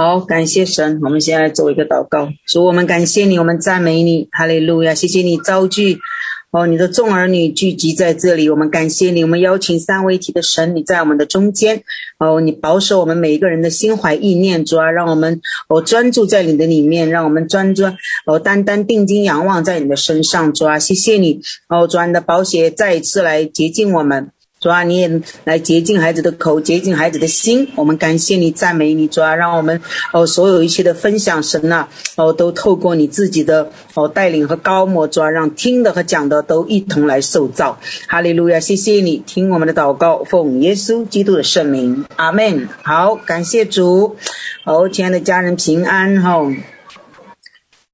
好，感谢神。我们先来做一个祷告，主，我们感谢你，我们赞美你，哈利路亚！谢谢你召聚哦，你的众儿女聚集在这里，我们感谢你。我们邀请三位一体的神，你在我们的中间哦，你保守我们每一个人的心怀意念，主啊，让我们哦专注在你的里面，让我们专专哦单单定睛仰望在你的身上，主啊，谢谢你哦，主啊，你的宝血再一次来洁净我们。主啊，你也来洁净孩子的口，洁净孩子的心。我们感谢你，赞美你，主啊，让我们哦，所有一切的分享，神呐，哦，都透过你自己的哦带领和膏抹，主啊，让听的和讲的都一同来受造。哈利路亚，谢谢你听我们的祷告，奉耶稣基督的圣名，阿门。好，感谢主。哦，亲爱的家人平安哈。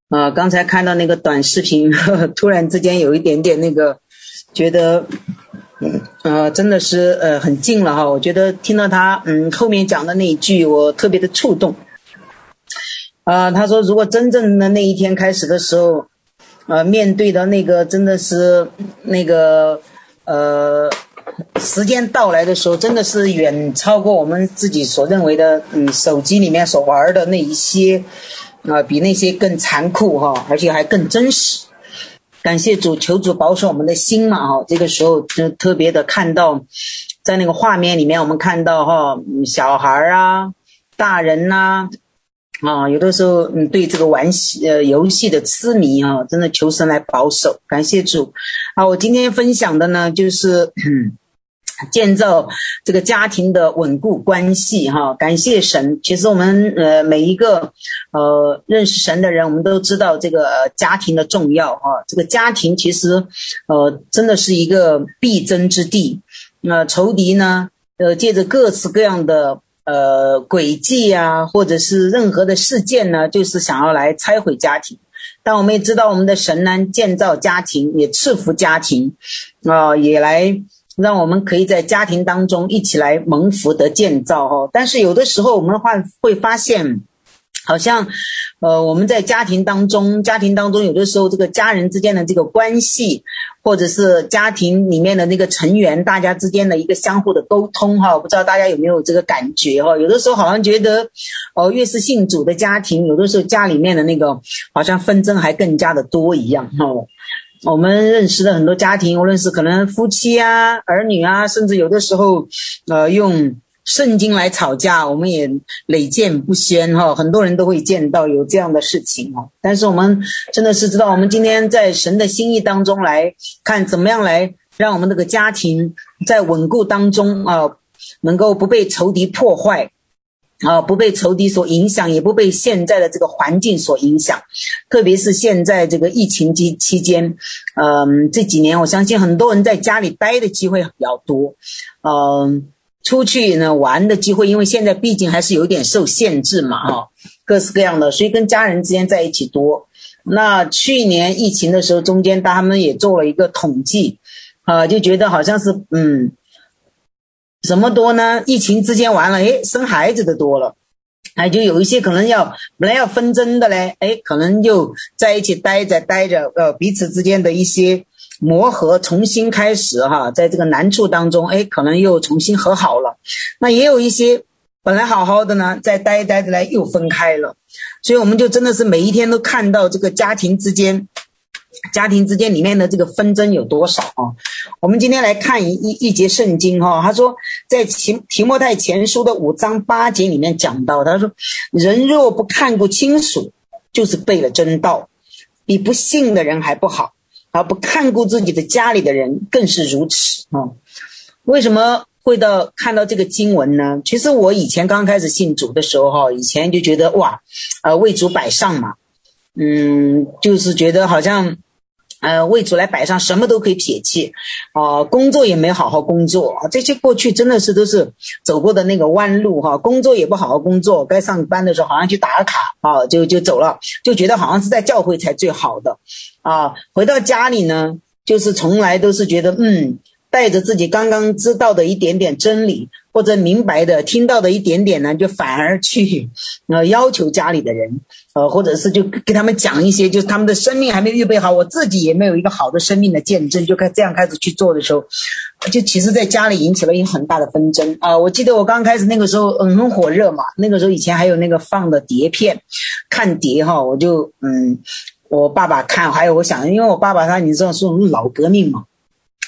啊，刚才看到那个短视频，呵呵，突然之间有一点点那个，觉得。嗯，呃，真的是呃很近了哈。我觉得听到他嗯后面讲的那一句，我特别的触动。啊、他说如果真正的那一天开始的时候，呃，面对的那个真的是那个呃时间到来的时候，真的是远超过我们自己所认为的，嗯，手机里面所玩的那一些，啊、呃，比那些更残酷哈，而且还更真实。感谢主，求主保守我们的心嘛！哈，这个时候就特别的看到，在那个画面里面，我们看到哈，小孩啊，大人呐，啊，有的时候嗯，对这个玩呃游戏的痴迷啊，真的求神来保守。感谢主，啊，我今天分享的呢，就是。建造这个家庭的稳固关系，哈，感谢神。其实我们呃每一个呃认识神的人，我们都知道这个家庭的重要，哈。这个家庭其实呃真的是一个必争之地。那仇敌呢，呃借着各式各样的呃诡计啊，或者是任何的事件呢，就是想要来拆毁家庭。但我们也知道，我们的神呢，建造家庭，也赐福家庭，啊、也来。让我们可以在家庭当中一起来蒙福的建造哦，但是有的时候我们会会发现，好像，呃，我们在家庭当中，家庭当中有的时候这个家人之间的这个关系，或者是家庭里面的那个成员，大家之间的一个相互的沟通哈，不知道大家有没有这个感觉哈？有的时候好像觉得，哦，越是信主的家庭，有的时候家里面的那个好像纷争还更加的多一样哈。我们认识的很多家庭，无论是可能夫妻啊、儿女啊，甚至有的时候，呃，用圣经来吵架，我们也屡见不鲜哈。很多人都会见到有这样的事情哈。但是我们真的是知道，我们今天在神的心意当中来看，怎么样来让我们这个家庭在稳固当中啊，能够不被仇敌破坏。啊，不被仇敌所影响，也不被现在的这个环境所影响，特别是现在这个疫情期期间，嗯，这几年我相信很多人在家里待的机会比较多，嗯，出去呢玩的机会，因为现在毕竟还是有点受限制嘛，哈，各式各样的，所以跟家人之间在一起多。那去年疫情的时候，中间他们也做了一个统计，啊，就觉得好像是嗯。什么多呢？疫情之间完了，哎，生孩子的多了，哎，就有一些可能要本来要纷争的嘞，哎，可能就在一起待着待着，呃，彼此之间的一些磨合重新开始哈，在这个难处当中，哎，可能又重新和好了。那也有一些本来好好的呢，在待一待着来又分开了，所以我们就真的是每一天都看到这个家庭之间。家庭之间里面的这个纷争有多少啊？我们今天来看一一一节圣经哈，他说在提提摩太前书的五章八节里面讲到，他说人若不看顾亲属，就是背了真道，比不信的人还不好，而不看顾自己的家里的人更是如此啊。为什么会到看到这个经文呢？其实我以前刚开始信主的时候哈，以前就觉得哇，呃，为主摆上嘛，嗯，就是觉得好像。呃，为主来摆上，什么都可以撇弃，啊、工作也没好好工作，这些过去真的是都是走过的那个弯路哈。工作也不好好工作，该上班的时候好像去打卡啊，就就走了，就觉得好像是在教会才最好的，啊，回到家里呢，就是从来都是觉得嗯，带着自己刚刚知道的一点点真理，或者明白的听到的一点点呢，就反而去 呃要求家里的人，呃，或者是就给他们讲一些，就是他们的生命还没预备好，我自己也没有一个好的生命的见证，就开这样开始去做的时候，就其实在家里引起了一个很大的纷争啊、我记得我刚开始那个时候，嗯，很火热嘛，那个时候以前还有那个放的碟片，看碟哈，我就嗯，我爸爸看，还有我想，因为我爸爸他你知道是我们老革命嘛。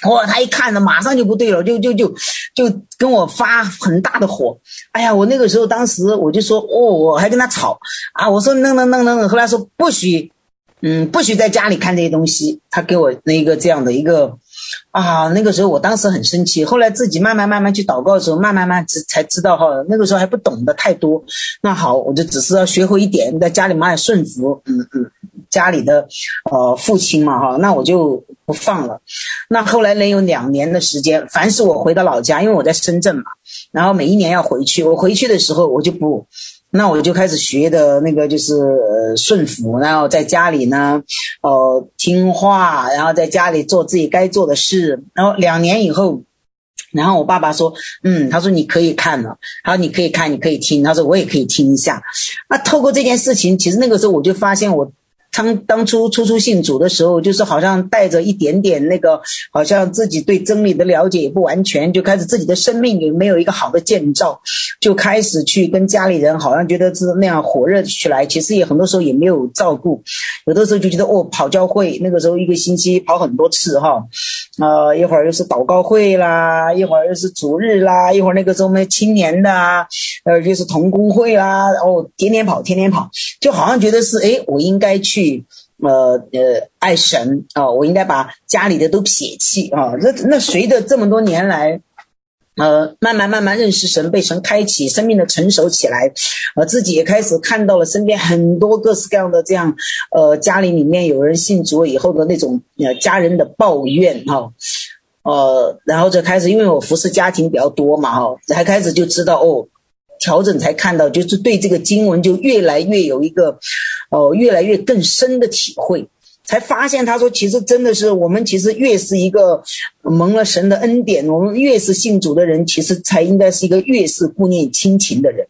哇！他一看呢，马上就不对了，就就就就跟我发很大的火。哎呀，我那个时候当时我就说，哦，我还跟他吵啊，我说弄弄弄弄，后来说不许，嗯，不许在家里看这些东西。他给我那一个这样的一个啊，那个时候我当时很生气。后来自己慢慢慢慢去祷告的时候，慢慢慢才才知道哈，那个时候还不懂得太多。那好，我就只是要学会一点，在家里嘛也顺服，嗯嗯，家里的呃父亲嘛哈，那我就。不放了，那后来能有两年的时间，凡是我回到老家，因为我在深圳嘛，然后每一年要回去，我回去的时候我就不，那我就开始学的那个就是呃顺服，然后在家里呢，呃听话，然后在家里做自己该做的事，然后两年以后，然后我爸爸说，嗯，他说你可以看了，他说你可以看，你可以听，他说我也可以听一下，那透过这件事情，其实那个时候我就发现我。当当初初初信主的时候，就是好像带着一点点那个，好像自己对真理的了解也不完全，就开始自己的生命也没有一个好的建造，就开始去跟家里人好像觉得是那样火热起来。其实也很多时候也没有照顾，有的时候就觉得哦，跑教会那个时候一个星期跑很多次哈，呃，一会儿又是祷告会啦，一会儿又是主日啦，一会儿那个时候我们青年的啊，呃，就是同工会啦，哦，天天跑，天天跑，就好像觉得是诶，我应该去。呃呃，爱神啊、我应该把家里的都撇弃啊。那那随着这么多年来，呃，慢慢慢慢认识神，被神开启，生命的成熟起来，呃，自己也开始看到了身边很多各式各样的这样，呃，家里里面有人信主以后的那种呃家人的抱怨哈，呃，然后就开始，因为我服侍家庭比较多嘛哈，才开始就知道哦。调整才看到，就是对这个经文就越来越有一个，哦，越来越更深的体会，才发现他说，其实真的是我们其实越是一个蒙了神的恩典，我们越是信主的人，其实才应该是一个越是顾念亲情的人，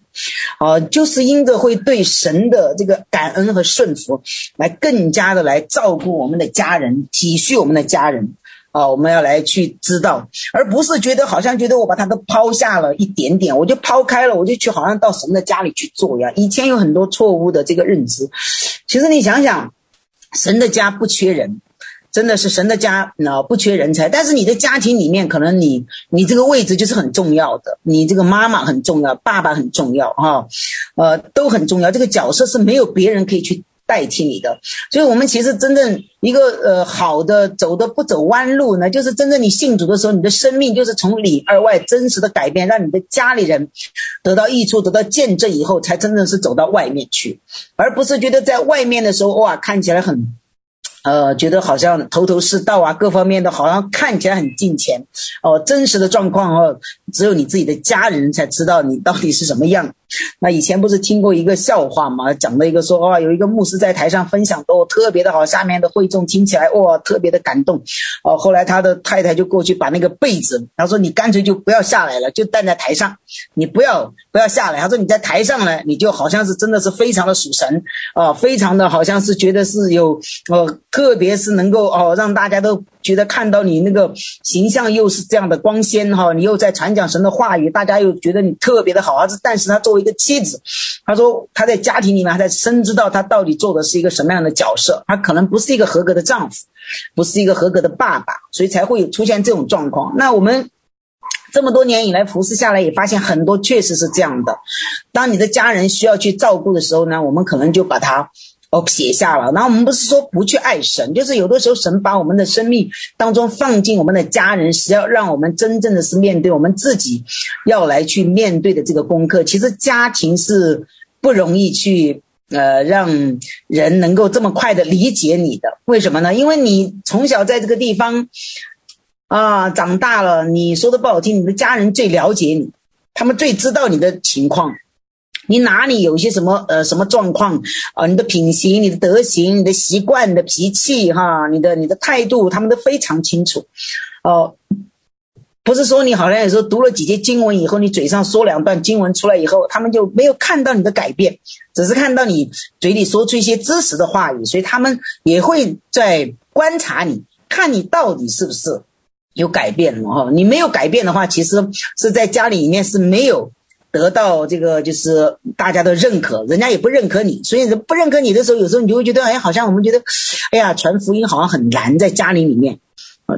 啊，就是因着会对神的这个感恩和顺服，来更加的来照顾我们的家人，体恤我们的家人。啊，我们要来去知道，而不是觉得好像觉得我把它都抛下了一点点，我就抛开了，我就去好像到神的家里去做呀。以前有很多错误的这个认知，其实你想想，神的家不缺人，真的是神的家啊，不缺人才。但是你的家庭里面，可能你你这个位置就是很重要的，你这个妈妈很重要，爸爸很重要哈，呃，都很重要。这个角色是没有别人可以去。代替你的，所以我们其实真正一个呃好的走的不走弯路呢，就是真正你信主的时候，你的生命就是从里而外真实的改变，让你的家里人得到益处、得到见证以后，才真正是走到外面去，而不是觉得在外面的时候哇看起来很。呃，觉得好像头头是道啊，各方面的好像看起来很近前哦，真实的状况哦，只有你自己的家人才知道你到底是什么样。那以前不是听过一个笑话吗？讲了一个说，哇，有一个牧师在台上分享都特别的好，下面的会众听起来哇，特别的感动。哦，后来他的太太就过去把那个被子，他说你干脆就不要下来了，就站在台上，你不要不要下来。他说你在台上呢，你就好像是真的是非常的属神啊，非常的好像是觉得是有呃。特别是能够哦，让大家都觉得看到你那个形象又是这样的光鲜哈，你又在传讲神的话语，大家又觉得你特别的好。儿子，但是他作为一个妻子，他说他在家庭里面他在深知道他到底做的是一个什么样的角色，他可能不是一个合格的丈夫，不是一个合格的爸爸，所以才会有出现这种状况。那我们这么多年以来服侍下来，也发现很多确实是这样的。当你的家人需要去照顾的时候呢，我们可能就把他。哦，撇下了。然后我们不是说不去爱神，就是有的时候神把我们的生命当中放进我们的家人，是要让我们真正的是面对我们自己要来去面对的这个功课。其实家庭是不容易去呃让人能够这么快的理解你的。为什么呢？因为你从小在这个地方啊长大了，你说的不好听，你的家人最了解你，他们最知道你的情况。你哪里有些什么呃什么状况啊？你的品行、你的德行、你的习惯、你的脾气哈，你的你的态度，他们都非常清楚，哦。不是说你好像有时候读了几节经文以后，你嘴上说两段经文出来以后，他们就没有看到你的改变，只是看到你嘴里说出一些知识的话语，所以他们也会在观察你，看你到底是不是有改变了哈。你没有改变的话，其实是在家里面是没有得到这个就是大家的认可，人家也不认可你，所以不认可你的时候，有时候你就会觉得，哎，好像我们觉得，哎呀，传福音好像很难，在家里里面。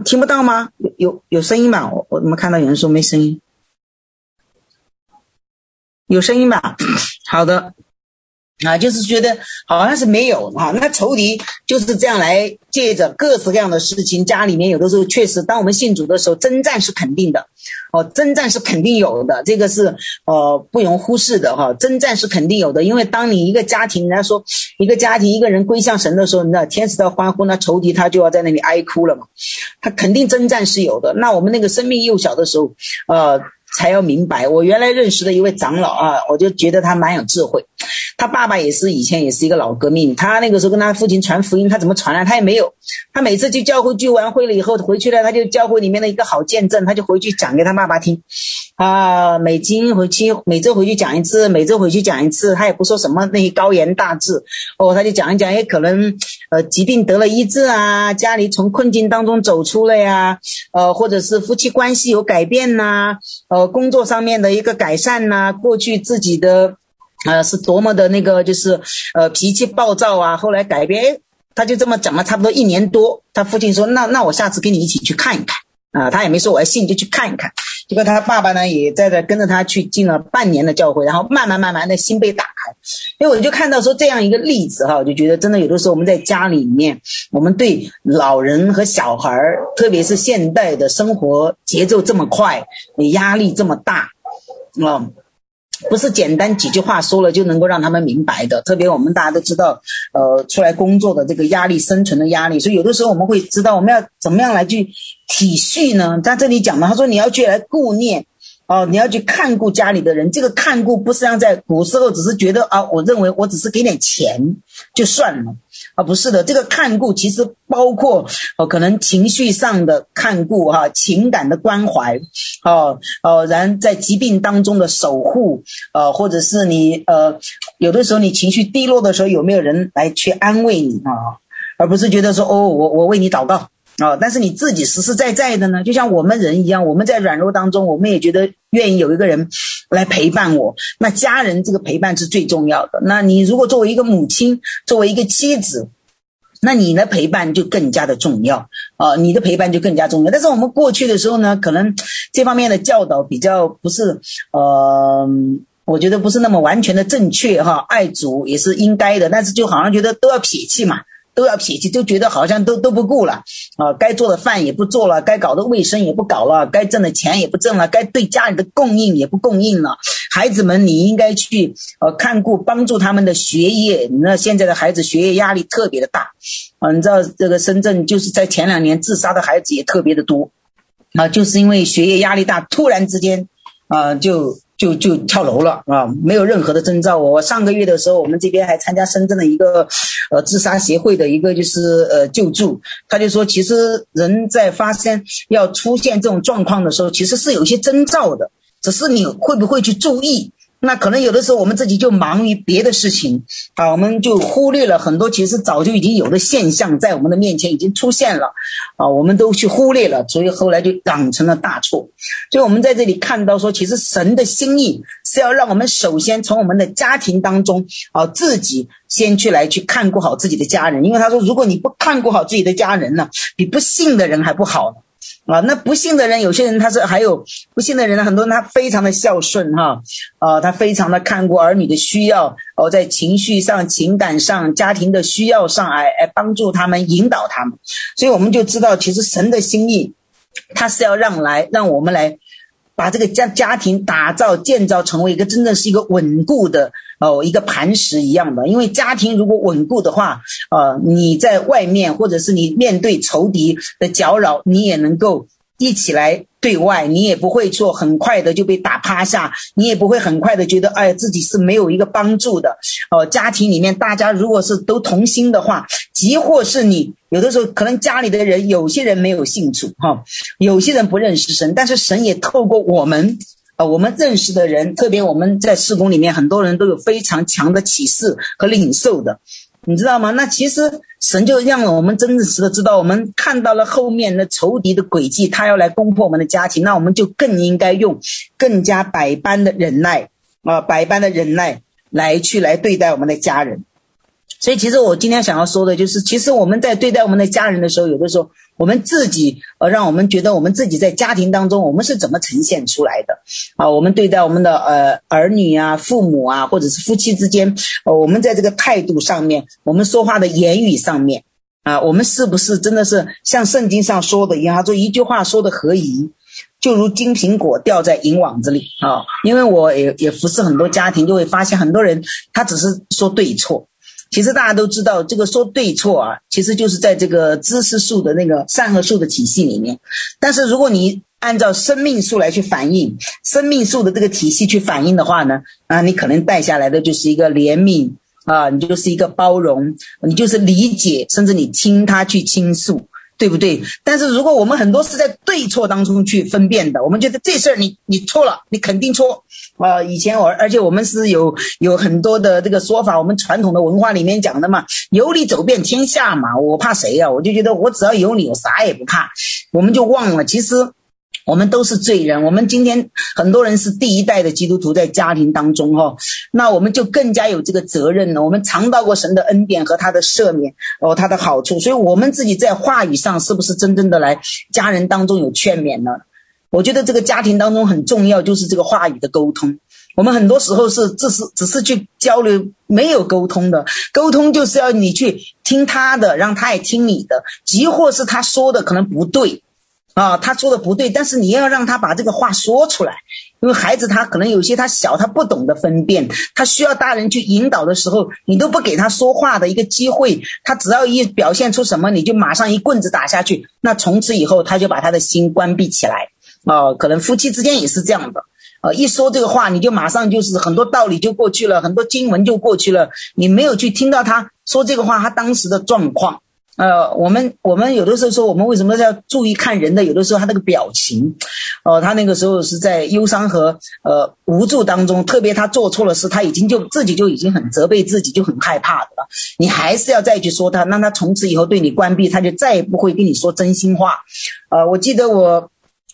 听不到吗？有有有声音吧？我我怎么看到有人说没声音？有声音吧？好的。啊，就是觉得好像是没有啊，那仇敌就是这样来借着各式各样的事情，家里面有的时候确实，当我们信主的时候，征战是肯定的，哦，征战是肯定有的，这个是呃不容忽视的哈，征战是肯定有的，因为当你一个家庭，人家说一个家庭一个人归向神的时候，你知道天使在欢呼，那仇敌他就要在那里哀哭了嘛，他肯定征战是有的。那我们那个生命幼小的时候，呃。才要明白，我原来认识的一位长老啊，我就觉得他蛮有智慧。他爸爸也是以前也是一个老革命，他那个时候跟他父亲传福音，他怎么传啊？他也没有。他每次去教会聚完会了以后回去了，他就教会里面的一个好见证，他就回去讲给他爸爸听。啊，每经回去，每周回去讲一次，每周回去讲一次，他也不说什么那些高言大志哦，他就讲一讲，也可能呃疾病得了医治啊，家里从困境当中走出了呀，呃，或者是夫妻关系有改变呐、啊，呃，工作上面的一个改善呐、过去自己的呃是多么的那个就是呃脾气暴躁啊，后来改变，他就这么讲了差不多一年多，他父亲说，那那我下次跟你一起去看一看。啊，他也没说我要信，就去看一看。结果他爸爸呢，也在这跟着他去进了半年的教会，然后慢慢慢慢的心被打开。因为我就看到说这样一个例子哈，我就觉得真的有的时候我们在家里面，我们对老人和小孩，特别是现代的生活节奏这么快，压力这么大，啊。不是简单几句话说了就能够让他们明白的，特别我们大家都知道，呃，出来工作的这个压力，生存的压力，所以有的时候我们会知道我们要怎么样来去体恤呢？在这里讲嘛，他说你要去来顾念。哦，你要去看顾家里的人，这个看顾不是像在古时候，只是觉得啊，我认为我只是给点钱就算了啊，不是的，这个看顾其实包括哦，可能情绪上的看顾哈，情感的关怀，哦哦，然在疾病当中的守护，呃，或者是你呃，有的时候你情绪低落的时候，有没有人来去安慰你啊？而不是觉得说哦，我我为你祷告。啊、哦！但是你自己实实在在的呢，就像我们人一样，我们在软弱当中，我们也觉得愿意有一个人来陪伴我。那家人这个陪伴是最重要的。那你如果作为一个母亲，作为一个妻子，那你的陪伴就更加的重要啊、你的陪伴就更加重要。但是我们过去的时候呢，可能这方面的教导比较不是，呃，我觉得不是那么完全的正确哈。爱主也是应该的，但是就好像觉得都要撇弃嘛。都要脾气，就觉得好像都都不顾了啊！该做的饭也不做了，该搞的卫生也不搞了，该挣的钱也不挣了，该对家里的供应也不供应了。孩子们，你应该去呃看顾，帮助他们的学业。那现在的孩子学业压力特别的大啊！你知道这个深圳就是在前两年自杀的孩子也特别的多啊，就是因为学业压力大，突然之间啊就。就就跳楼了啊！没有任何的征兆。我上个月的时候，我们这边还参加深圳的一个呃自杀协会的一个就是呃救助，他就说，其实人在发生要出现这种状况的时候，其实是有一些征兆的，只是你会不会去注意。那可能有的时候我们自己就忙于别的事情啊，我们就忽略了很多其实早就已经有的现象在我们的面前已经出现了啊，我们都去忽略了，所以后来就养成了大错。所以我们在这里看到说，其实神的心意是要让我们首先从我们的家庭当中啊，自己先去来去看顾好自己的家人，因为他说，如果你不看顾好自己的家人呢，比不信的人还不好呢。啊，那不幸的人，有些人他是还有不幸的人呢，很多人他非常的孝顺哈，啊，他非常的看顾儿女的需要，哦，在情绪上、情感上、家庭的需要上，来来帮助他们、引导他们，所以我们就知道，其实神的心意，他是要让来让我们来。把这个家家庭打造建造成为一个真正是一个稳固的哦，一个磐石一样的。因为家庭如果稳固的话，呃，你在外面或者是你面对仇敌的搅扰，你也能够一起来对外，你也不会说很快的就被打趴下，你也不会很快的觉得哎自己是没有一个帮助的。哦，家庭里面大家如果是都同心的话，即或是你有的时候可能家里的人有些人没有信主哈，有些人不认识神，但是神也透过我们。呃，我们认识的人，特别我们在施工里面，很多人都有非常强的启示和领受的，你知道吗？那其实神就让我们真实的知道，我们看到了后面的仇敌的诡计，他要来攻破我们的家庭，那我们就更应该用更加百般的忍耐啊，百般的忍耐来去来对待我们的家人。所以，其实我今天想要说的就是，其实我们在对待我们的家人的时候，有的时候我们自己呃，让我们觉得我们自己在家庭当中，我们是怎么呈现出来的啊？我们对待我们的呃儿女啊、父母啊，或者是夫妻之间，呃，我们在这个态度上面，我们说话的言语上面啊，我们是不是真的是像圣经上说的一样，说一句话说的合宜，就如金苹果掉在银网子里啊？因为我也也服侍很多家庭，就会发现很多人他只是说对错。其实大家都知道，这个说对错啊，其实就是在这个知识树的那个善恶树的体系里面。但是如果你按照生命树来去反映，生命树的这个体系去反映的话呢，啊，你可能带下来的就是一个怜悯啊，你就是一个包容，你就是理解，甚至你听他去倾诉。对不对？但是如果我们很多是在对错当中去分辨的，我们觉得这事儿你你错了，你肯定错啊、呃！以前我而且我们是有有很多的这个说法，我们传统的文化里面讲的嘛，有理走遍天下嘛，我怕谁呀？我就觉得我只要有理，我啥也不怕。我们就忘了，其实。我们都是罪人，我们今天很多人是第一代的基督徒，在家庭当中哈，那我们就更加有这个责任了。我们尝到过神的恩典和他的赦免哦，他的好处，所以我们自己在话语上是不是真正的来家人当中有劝勉呢？我觉得这个家庭当中很重要，就是这个话语的沟通。我们很多时候是只是只是去交流，没有沟通的。沟通就是要你去听他的，让他也听你的，即或是他说的可能不对。啊，他说的不对，但是你要让他把这个话说出来，因为孩子他可能有些他小，他不懂得分辨，他需要大人去引导的时候，你都不给他说话的一个机会，他只要一表现出什么，你就马上一棍子打下去，那从此以后他就把他的心关闭起来。啊，可能夫妻之间也是这样的，啊，一说这个话，你就马上就是很多道理就过去了，很多经文就过去了，你没有去听到他说这个话，他当时的状况。呃，我们我们有的时候说，我们为什么要注意看人的？有的时候他那个表情，哦、他那个时候是在忧伤和呃无助当中，特别他做错了事，他已经就自己就已经很责备自己，就很害怕的了。你还是要再去说他，让他从此以后对你关闭，他就再也不会跟你说真心话。呃，我记得我。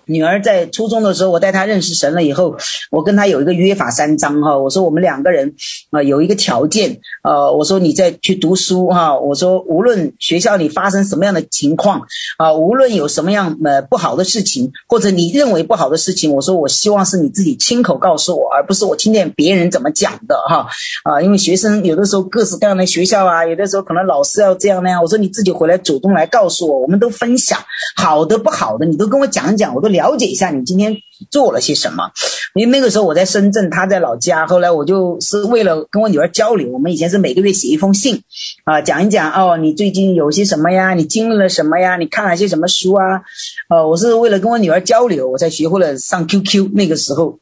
女儿在初中的时候，我带她认识神了以后，我跟她有一个约法三章哈。我说我们两个人啊有一个条件，呃，我说你再去读书哈。我说无论学校里发生什么样的情况啊，无论有什么样呃不好的事情，或者你认为不好的事情，我说我希望是你自己亲口告诉我，而不是我听见别人怎么讲的哈。啊，因为学生有的时候各式各样的学校啊，有的时候可能老师要这样那样。我说你自己回来主动来告诉我，我们都分享好的不好的，你都跟我讲讲，我都。了解一下你今天做了些什么，因为那个时候我在深圳，他在老家。后来我就是为了跟我女儿交流，我们以前是每个月写一封信，啊，讲一讲哦，你最近有些什么呀？你经历了什么呀？你看了些什么书啊？呃，我是为了跟我女儿交流，我才学会了上 QQ。那个时候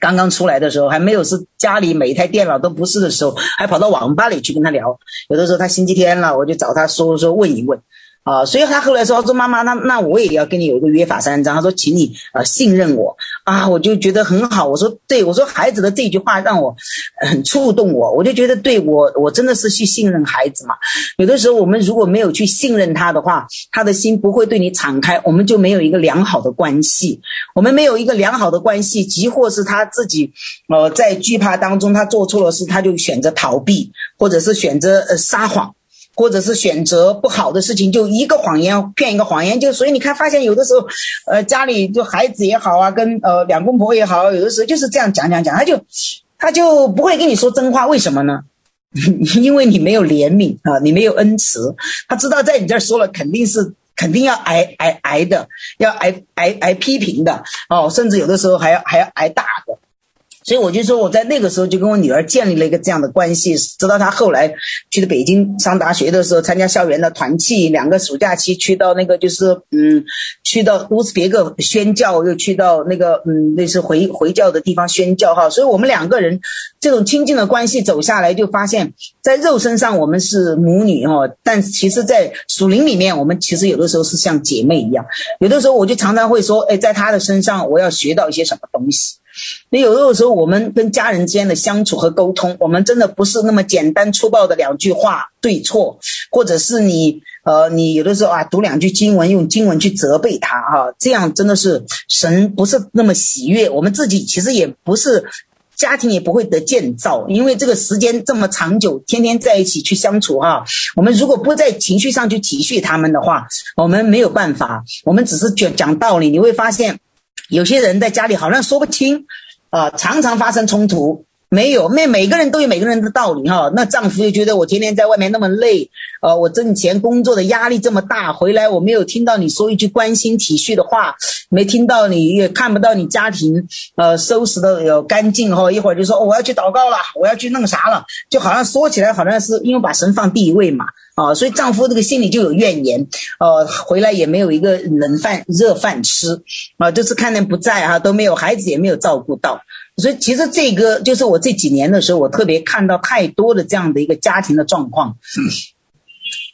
刚刚出来的时候，还没有是家里每一台电脑都不是的时候，还跑到网吧里去跟他聊。有的时候他星期天了，我就找他说说问一问。啊，所以他后来说说妈妈，那那我也要跟你有一个约法三章。他说，请你呃信任我啊，我就觉得很好。我说对，我说孩子的这句话让我很触动我，我就觉得对我我真的是去信任孩子嘛。有的时候我们如果没有去信任他的话，他的心不会对你敞开，我们就没有一个良好的关系。我们没有一个良好的关系，即或是他自己呃在惧怕当中，他做错了事，他就选择逃避，或者是选择呃撒谎。或者是选择不好的事情，就一个谎言骗一个谎言，就所以你看，发现有的时候，呃，家里就孩子也好啊，跟呃两公婆也好，有的时候就是这样讲讲讲，他就他就不会跟你说真话，为什么呢？因为你没有怜悯啊，你没有恩慈，他知道在你这儿说了，肯定是肯定要挨挨挨的，要挨挨挨批评的哦，甚至有的时候还要还要挨打的。所以我就说，我在那个时候就跟我女儿建立了一个这样的关系，直到她后来去了北京上大学的时候，参加校园的团契，两个暑假期去到那个就是嗯，去到乌兹别克宣教，又去到那个嗯，那是回回教的地方宣教哈。所以我们两个人这种亲近的关系走下来，就发现，在肉身上我们是母女哈，但其实，在属灵里面，我们其实有的时候是像姐妹一样。有的时候我就常常会说，哎，在她的身上，我要学到一些什么东西。那有的时候，我们跟家人之间的相处和沟通，我们真的不是那么简单粗暴的两句话对错，或者是你呃，你有的时候啊，读两句经文，用经文去责备他哈、啊，这样真的是神不是那么喜悦。我们自己其实也不是家庭，也不会得建造，因为这个时间这么长久，天天在一起去相处哈、我们如果不在情绪上去体恤他们的话，我们没有办法，我们只是讲讲道理，你会发现。有些人在家里好像说不清，啊，常常发生冲突。没有，每每个人都有每个人的道理哈。那丈夫就觉得我天天在外面那么累，呃，我挣钱工作的压力这么大，回来我没有听到你说一句关心体恤的话，没听到你也看不到你家庭呃收拾的有干净哈。一会儿就说，我要去祷告了，我要去弄啥了，就好像说起来好像是因为把神放第一位嘛。啊，所以丈夫这个心里就有怨言，呃，回来也没有一个冷饭热饭吃，啊，就是看人不在哈，都没有孩子也没有照顾到，所以其实这个就是我这几年的时候，我特别看到太多的这样的一个家庭的状况，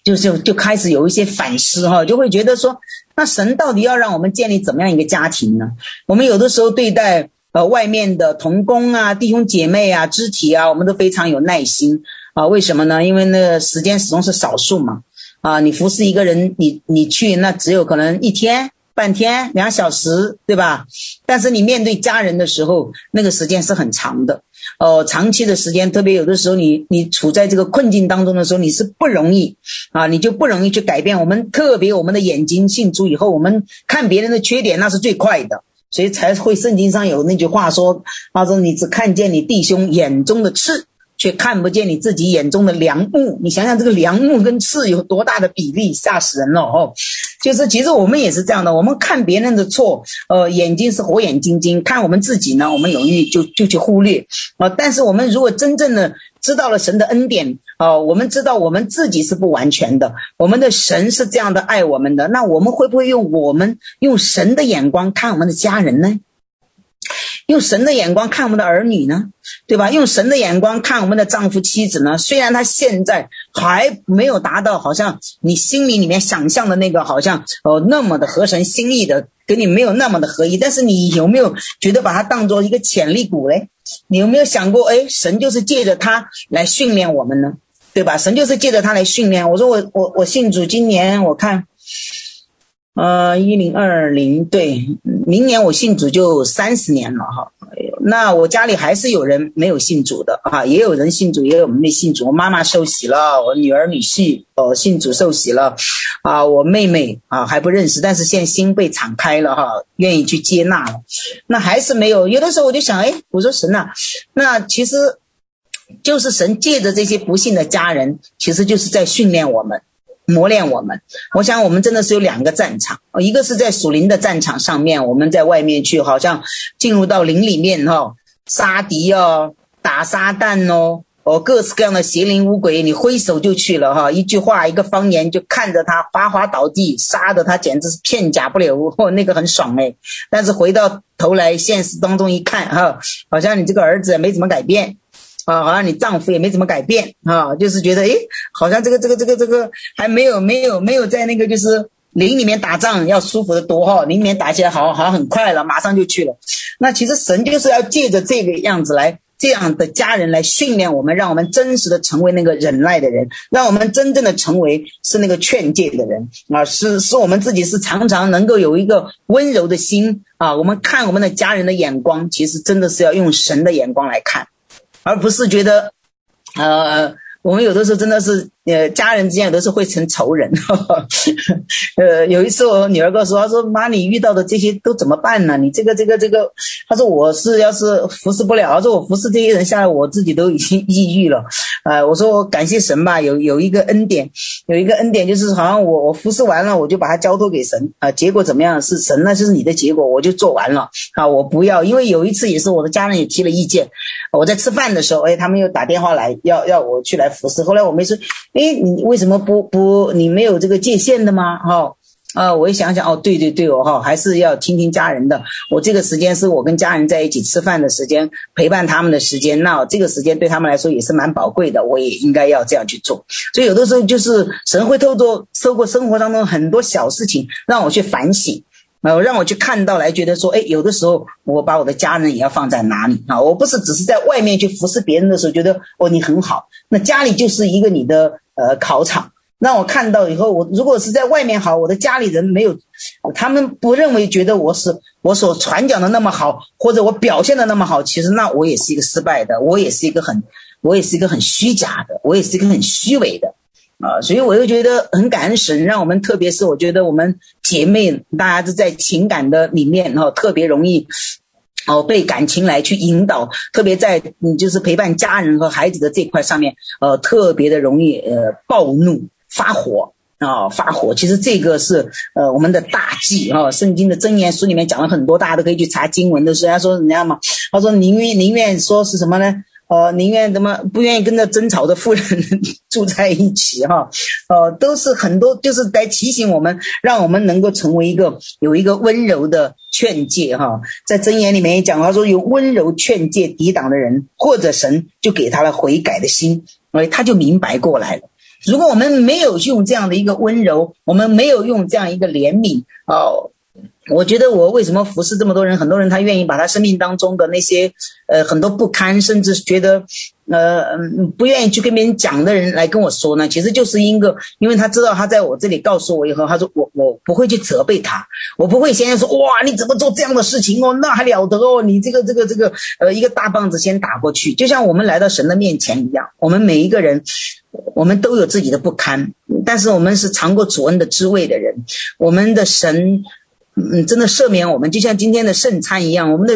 就是就开始有一些反思哈，就会觉得说，那神到底要让我们建立怎么样一个家庭呢？我们有的时候对待呃外面的同工啊、弟兄姐妹啊、肢体啊，我们都非常有耐心。啊，为什么呢？因为那个时间始终是少数嘛。啊，你服侍一个人，你你去那只有可能一天、半天、两小时，对吧？但是你面对家人的时候，那个时间是很长的。哦，长期的时间，特别有的时候你你处在这个困境当中的时候，你是不容易啊，你就不容易去改变。我们特别我们的眼睛信主以后，我们看别人的缺点那是最快的，所以才会圣经上有那句话说：“他说你只看见你弟兄眼中的刺。”却看不见你自己眼中的梁木，你想想这个梁木跟刺有多大的比例，吓死人了哦！就是其实我们也是这样的，我们看别人的错，呃，眼睛是火眼金睛，看我们自己呢，我们容易就就去忽略啊、呃。但是我们如果真正的知道了神的恩典啊、呃，我们知道我们自己是不完全的，我们的神是这样的爱我们的，那我们会不会用我们用神的眼光看我们的家人呢？用神的眼光看我们的儿女呢，对吧？用神的眼光看我们的丈夫妻子呢？虽然他现在还没有达到，好像你心里里面想象的那个，好像哦那么的合神心意的，跟你没有那么的合一。但是你有没有觉得把他当做一个潜力股嘞？你有没有想过，哎，神就是借着他来训练我们呢，对吧？神就是借着他来训练。我说我我我信主，今年我看。呃，一零二零，对，明年我信主就三十年了哈。那我家里还是有人没有信主的啊，也有人信主，也有没信主。我妈妈受洗了，我女儿女婿哦信主受洗了，啊，我妹妹啊还不认识，但是现在心被敞开了哈，愿意去接纳了。那还是没有，有的时候我就想，哎，我说神呐，那其实就是神借着这些不信的家人，其实就是在训练我们。磨练我们，我想我们真的是有两个战场，一个是在属灵的战场上面，我们在外面去，好像进入到灵里面哈，杀敌哦，打撒旦哦，哦，各式各样的邪灵污鬼，你挥手就去了哈，一句话一个方言就看着他哗哗倒地，杀得他简直是片甲不留，哦，那个很爽哎，但是回到头来现实当中一看哈，好像你这个儿子没怎么改变。啊，好像你丈夫也没怎么改变啊，就是觉得诶，好像这个这个这个这个还没有没有没有在那个就是林里面打仗要舒服得多哈，林里面打起来好好像很快了，马上就去了。那其实神就是要借着这个样子来这样的家人来训练我们，让我们真实的成为那个忍耐的人，让我们真正的成为是那个劝诫的人啊，是是我们自己是常常能够有一个温柔的心啊。我们看我们的家人的眼光，其实真的是要用神的眼光来看。而不是觉得，呃，我们有的时候真的是，呃，家人之间有的时候会成仇人。呵 呵呃，有一次我女儿跟我说，她说：“妈，你遇到的这些都怎么办呢？你这个、这个、这个，她说我是要是服侍不了，她说我服侍这些人下来，我自己都已经抑郁了。呃，我说我感谢神吧，有有一个恩典，有一个恩典就是好像我我服侍完了，我就把它交托给神啊，结果怎么样？是神，那就是你的结果，我就做完了啊，我不要，因为有一次也是我的家人也提了意见，我在吃饭的时候，哎，他们又打电话来要要我去来服侍，后来我没说，哎，你为什么不不你没有这个界限的吗？哈、哦。啊，我一想想，哦，对对对，哦哈，还是要听听家人的。我这个时间是我跟家人在一起吃饭的时间，陪伴他们的时间。那这个时间对他们来说也是蛮宝贵的，我也应该要这样去做。所以有的时候就是神会透过透过生活当中很多小事情让我去反省，呃，让我去看到来觉得说，哎，有的时候我把我的家人也要放在哪里啊？我不是只是在外面去服侍别人的时候觉得哦你很好，那家里就是一个你的呃考场。让我看到以后，我如果是在外面好，我的家里人没有，他们不认为觉得我是我所传讲的那么好，或者我表现的那么好，其实那我也是一个失败的，我也是一个很，我也是一个很虚假的，我也是一个很虚伪的，啊，所以我又觉得很感恩神，让我们特别是我觉得我们姐妹大家都在情感的里面哈，特别容易哦被感情来去引导，特别在你就是陪伴家人和孩子的这块上面，呃，特别的容易呃暴怒。发火啊、发火！其实这个是呃我们的大忌啊、圣经的箴言书里面讲了很多，大家都可以去查经文的时候，他说人家嘛，他说宁愿宁愿说是什么呢？呃，宁愿怎么不愿意跟着争吵的妇人 住在一起哈？呃，都是很多就是在提醒我们，让我们能够成为一个有一个温柔的劝诫哈。在箴言里面也讲，他说有温柔劝诫抵挡的人，或者神就给他了悔改的心，哎，他就明白过来了。如果我们没有用这样的一个温柔，我们没有用这样一个怜悯，哦，我觉得我为什么服侍这么多人？很多人他愿意把他生命当中的那些，呃，很多不堪，甚至觉得。呃，不愿意去跟别人讲的人来跟我说呢，其实就是一个，因为他知道他在我这里告诉我以后，他说我我不会去责备他，我不会先说哇你怎么做这样的事情哦，那还了得哦，你这个这个这个呃一个大棒子先打过去，就像我们来到神的面前一样，我们每一个人，我们都有自己的不堪，但是我们是尝过主恩的滋味的人，我们的神，嗯，真的赦免我们，就像今天的圣餐一样，我们的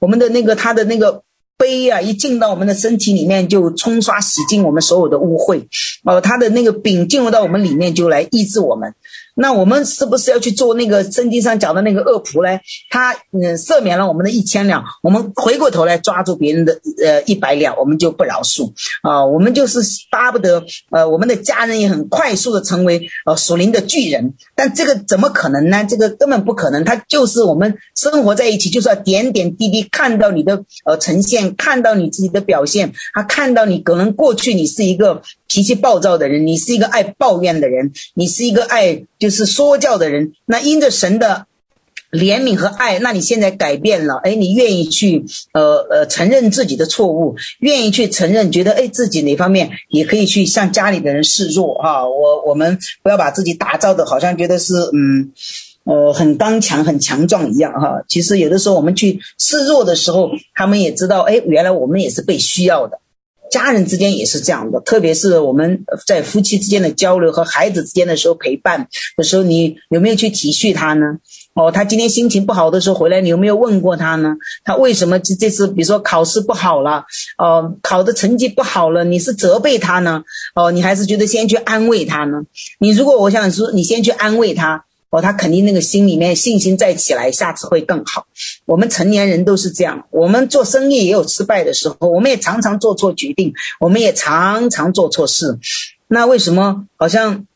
我们的那个他的那个。杯啊，一进到我们的身体里面，就冲刷洗净我们所有的污秽。哦，他的那个饼进入到我们里面，就来医治我们。那我们是不是要去做那个圣经上讲的那个恶仆呢？他嗯赦免了我们的一千两，我们回过头来抓住别人的呃一百两，我们就不饶恕啊！我们就是巴不得呃我们的家人也很快速的成为呃属灵的巨人，但这个怎么可能呢？这个根本不可能。他就是我们生活在一起，就是要点点滴滴看到你的呃呈现，看到你自己的表现，他看到你可能过去你是一个脾气暴躁的人，你是一个爱抱怨的人，你是一个爱就是说教的人。那因着神的怜悯和爱，那你现在改变了，哎，你愿意去呃呃承认自己的错误，愿意去承认，觉得哎自己哪方面也可以去向家里的人示弱哈。我我们不要把自己打造的好像觉得是嗯呃很刚强很强壮一样哈。其实有的时候我们去示弱的时候，他们也知道哎，原来我们也是被需要的。家人之间也是这样的，特别是我们在夫妻之间的交流和孩子之间的时候陪伴的时候，你有没有去体恤他呢？哦，他今天心情不好的时候回来，你有没有问过他呢？他为什么这这次比如说考试不好了，哦，考的成绩不好了，你是责备他呢？哦，你还是觉得先去安慰他呢？你如果我想说，你先去安慰他。哦，他肯定那个心里面信心再起来，下次会更好。我们成年人都是这样，我们做生意也有失败的时候，我们也常常做错决定，我们也常常做错事。那为什么好像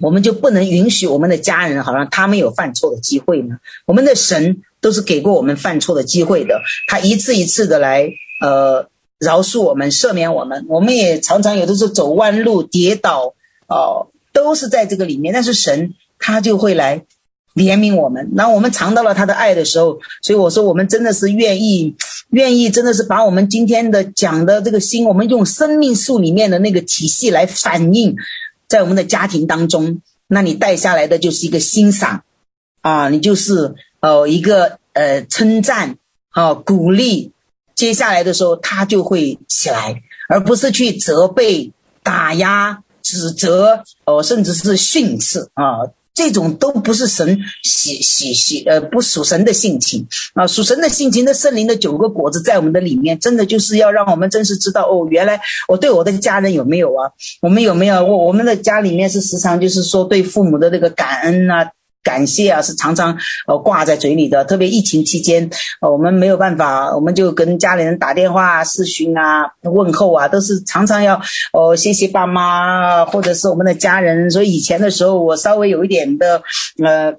我们就不能允许我们的家人好像他们有犯错的机会呢？我们的神都是给过我们犯错的机会的，他一次一次的来呃饶恕我们、赦免我们。我们也常常有的时候走弯路、跌倒，哦，都是在这个里面。但是神。他就会来怜悯我们，那我们尝到了他的爱的时候，所以我说我们真的是愿意，愿意真的是把我们今天的讲的这个心，我们用生命树里面的那个体系来反映在我们的家庭当中，那你带下来的就是一个欣赏啊，你就是呃一个呃称赞啊鼓励，接下来的时候他就会起来，而不是去责备、打压、指责，哦、呃，甚至是训斥啊。这种都不是神喜喜喜呃不属神的性情啊，属神的性情那圣灵的九个果子在我们的里面，真的就是要让我们真实知道哦，原来我对我的家人有没有啊？我们有没有我我们的家里面是时常就是说对父母的那个感恩啊。感谢啊，是常常呃挂在嘴里的。特别疫情期间，呃，我们没有办法，我们就跟家里人打电话、视讯啊、问候啊，都是常常要哦谢谢爸妈或者是我们的家人。所以以前的时候，我稍微有一点的呃。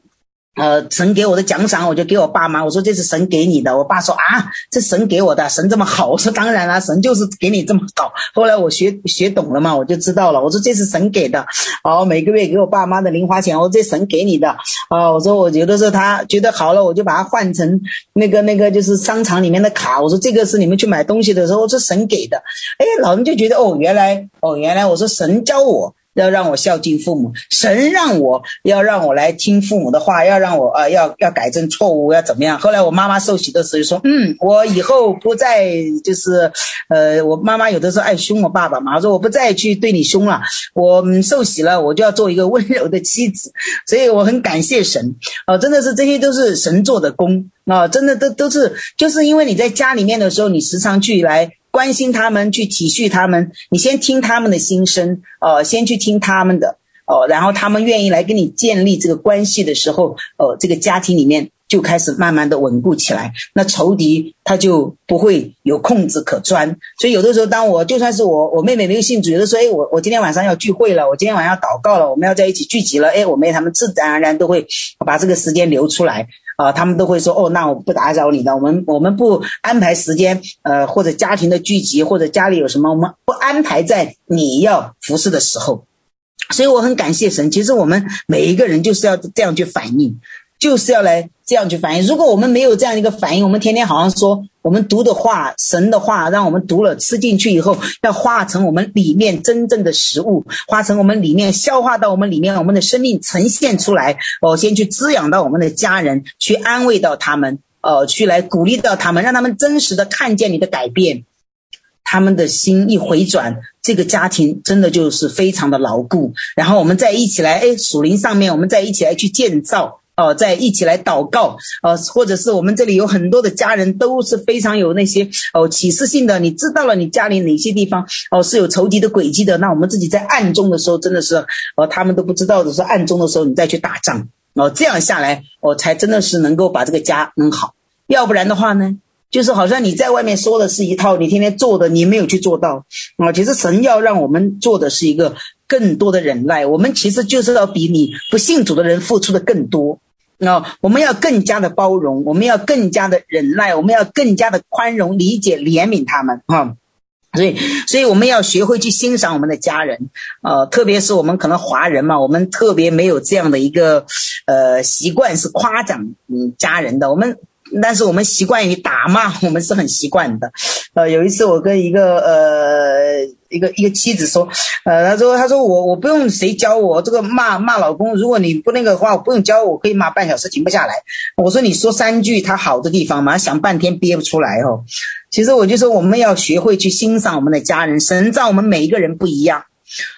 呃，神给我的奖赏，我就给我爸妈。我说这是神给你的。我爸说啊，这神给我的，神这么好。我说当然了，神就是给你这么好。后来我学学懂了嘛，我就知道了。我说这是神给的，哦，每个月给我爸妈的零花钱，我说这神给你的。啊，我说我有的时候他觉得好了，我就把它换成那个那个就是商场里面的卡。我说这个是你们去买东西的时候，我说神给的。哎，老人就觉得哦，原来哦，原来我说神教我。要让我孝敬父母，神让我要让我来听父母的话，要让我啊要要改正错误，要怎么样？后来我妈妈受洗的时候说，嗯，我以后不再就是，呃，我妈妈有的时候爱凶我爸爸嘛，说我不再去对你凶了，我受洗了，我就要做一个温柔的妻子，所以我很感谢神，哦，真的是这些都是神做的工啊，真的都都是就是因为你在家里面的时候，你时常去来。关心他们，去体恤他们，你先听他们的心声，呃，先去听他们的，哦，然后他们愿意来跟你建立这个关系的时候，呃，这个家庭里面就开始慢慢的稳固起来，那仇敌他就不会有空子可钻。所以有的时候，当我就算是我我妹妹没有信主，有的时候，哎，我我今天晚上要聚会了，我今天晚上要祷告了，我们要在一起聚集了，哎，我妹他们自然而然都会把这个时间留出来。啊，他们都会说哦，那我不打扰你了，我们我们不安排时间，呃，或者家庭的聚集，或者家里有什么，我们不安排在你要服侍的时候。所以我很感谢神，其实我们每一个人就是要这样去反应。就是要来这样去反应。如果我们没有这样一个反应，我们天天好像说我们读的话，神的话，让我们读了吃进去以后，要化成我们里面真正的食物，化成我们里面消化到我们里面，我们的生命呈现出来。哦，先去滋养到我们的家人，去安慰到他们，呃，去来鼓励到他们，让他们真实的看见你的改变，他们的心一回转，这个家庭真的就是非常的牢固。然后我们再一起来，哎，属灵上面，我们再一起来去建造。哦，在一起来祷告，呃，或者是我们这里有很多的家人都是非常有那些哦启示性的，你知道了你家里哪些地方哦是有仇敌的诡计的，那我们自己在暗中的时候真的是哦他们都不知道的是，暗中的时候你再去打仗哦，这样下来哦才真的是能够把这个家弄好，要不然的话呢，就是好像你在外面说的是一套，你天天做的你没有去做到啊，其实神要让我们做的是一个更多的忍耐，我们其实就是要比你不信主的人付出的更多。那、我们要更加的包容，我们要更加的忍耐，我们要更加的宽容、理解、怜悯他们啊、所以，所以我们要学会去欣赏我们的家人，呃，特别是我们可能华人嘛，我们特别没有这样的一个呃习惯是夸奖嗯家人的，我们。但是我们习惯于打骂，我们是很习惯的。呃，有一次我跟一个呃一个一个妻子说，呃，他说他说我我不用谁教我这个骂骂老公，如果你不那个的话，我不用教我，我可以骂半小时停不下来。我说你说三句他好的地方嘛，想半天憋不出来哦。其实我就说我们要学会去欣赏我们的家人，神造我们每一个人不一样。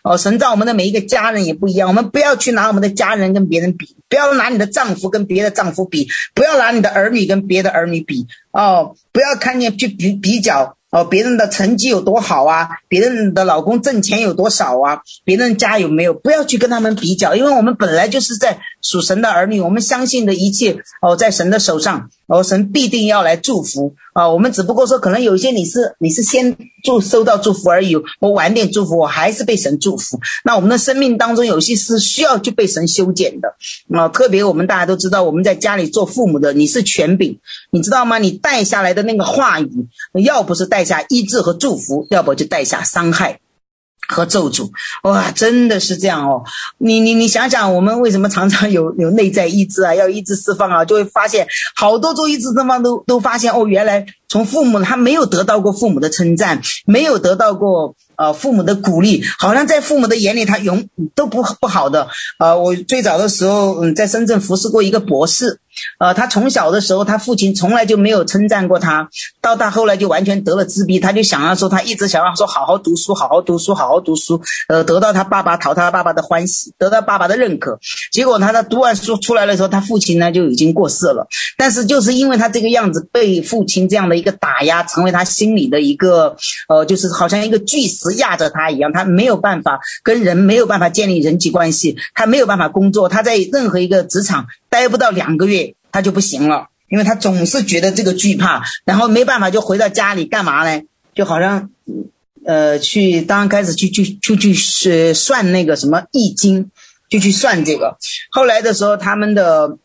哦，神造我们的每一个家人也不一样，我们不要去拿我们的家人跟别人比，不要拿你的丈夫跟别的丈夫比，不要拿你的儿女跟别的儿女比，哦，不要看见去比比较。哦，别人的成绩有多好啊？别人的老公挣钱有多少啊？别人家有没有？不要去跟他们比较，因为我们本来就是在属神的儿女，我们相信的一切哦，在神的手上，哦，神必定要来祝福啊。我们只不过说，可能有一些你是你是先祝收到祝福而已，我晚点祝福，我还是被神祝福。那我们的生命当中有些是需要去被神修剪的啊。特别我们大家都知道，我们在家里做父母的，你是权柄，你知道吗？你带下来的那个话语，要不是带。下医治和祝福，要不就带下伤害和咒诅。哇，真的是这样哦！你你你想想，我们为什么常常 有有内在意志啊？要意志释放啊，就会发现好多做医治的方都都发现哦，原来从父母他没有得到过父母的称赞，没有得到过呃父母的鼓励，好像在父母的眼里他永都不不好的。呃，我最早的时候嗯，在深圳服侍过一个博士。呃，他从小的时候，他父亲从来就没有称赞过他，到他后来就完全得了自闭，他就想要说，他一直想要说好好读书，好好读书，好好读书，呃，得到他爸爸讨他爸爸的欢喜，得到爸爸的认可。结果他在读完书出来的时候，他父亲呢就已经过世了。但是就是因为他这个样子，被父亲这样的一个打压，成为他心里的一个，呃，就是好像一个巨石压着他一样，他没有办法跟人没有办法建立人际关系，他没有办法工作，他在任何一个职场待不到两个月。他就不行了，因为他总是觉得这个惧怕，然后没办法就回到家里干嘛呢？就好像，呃，去刚开始去去去去是算那个什么易经，就去算这个。后来的时候，他们的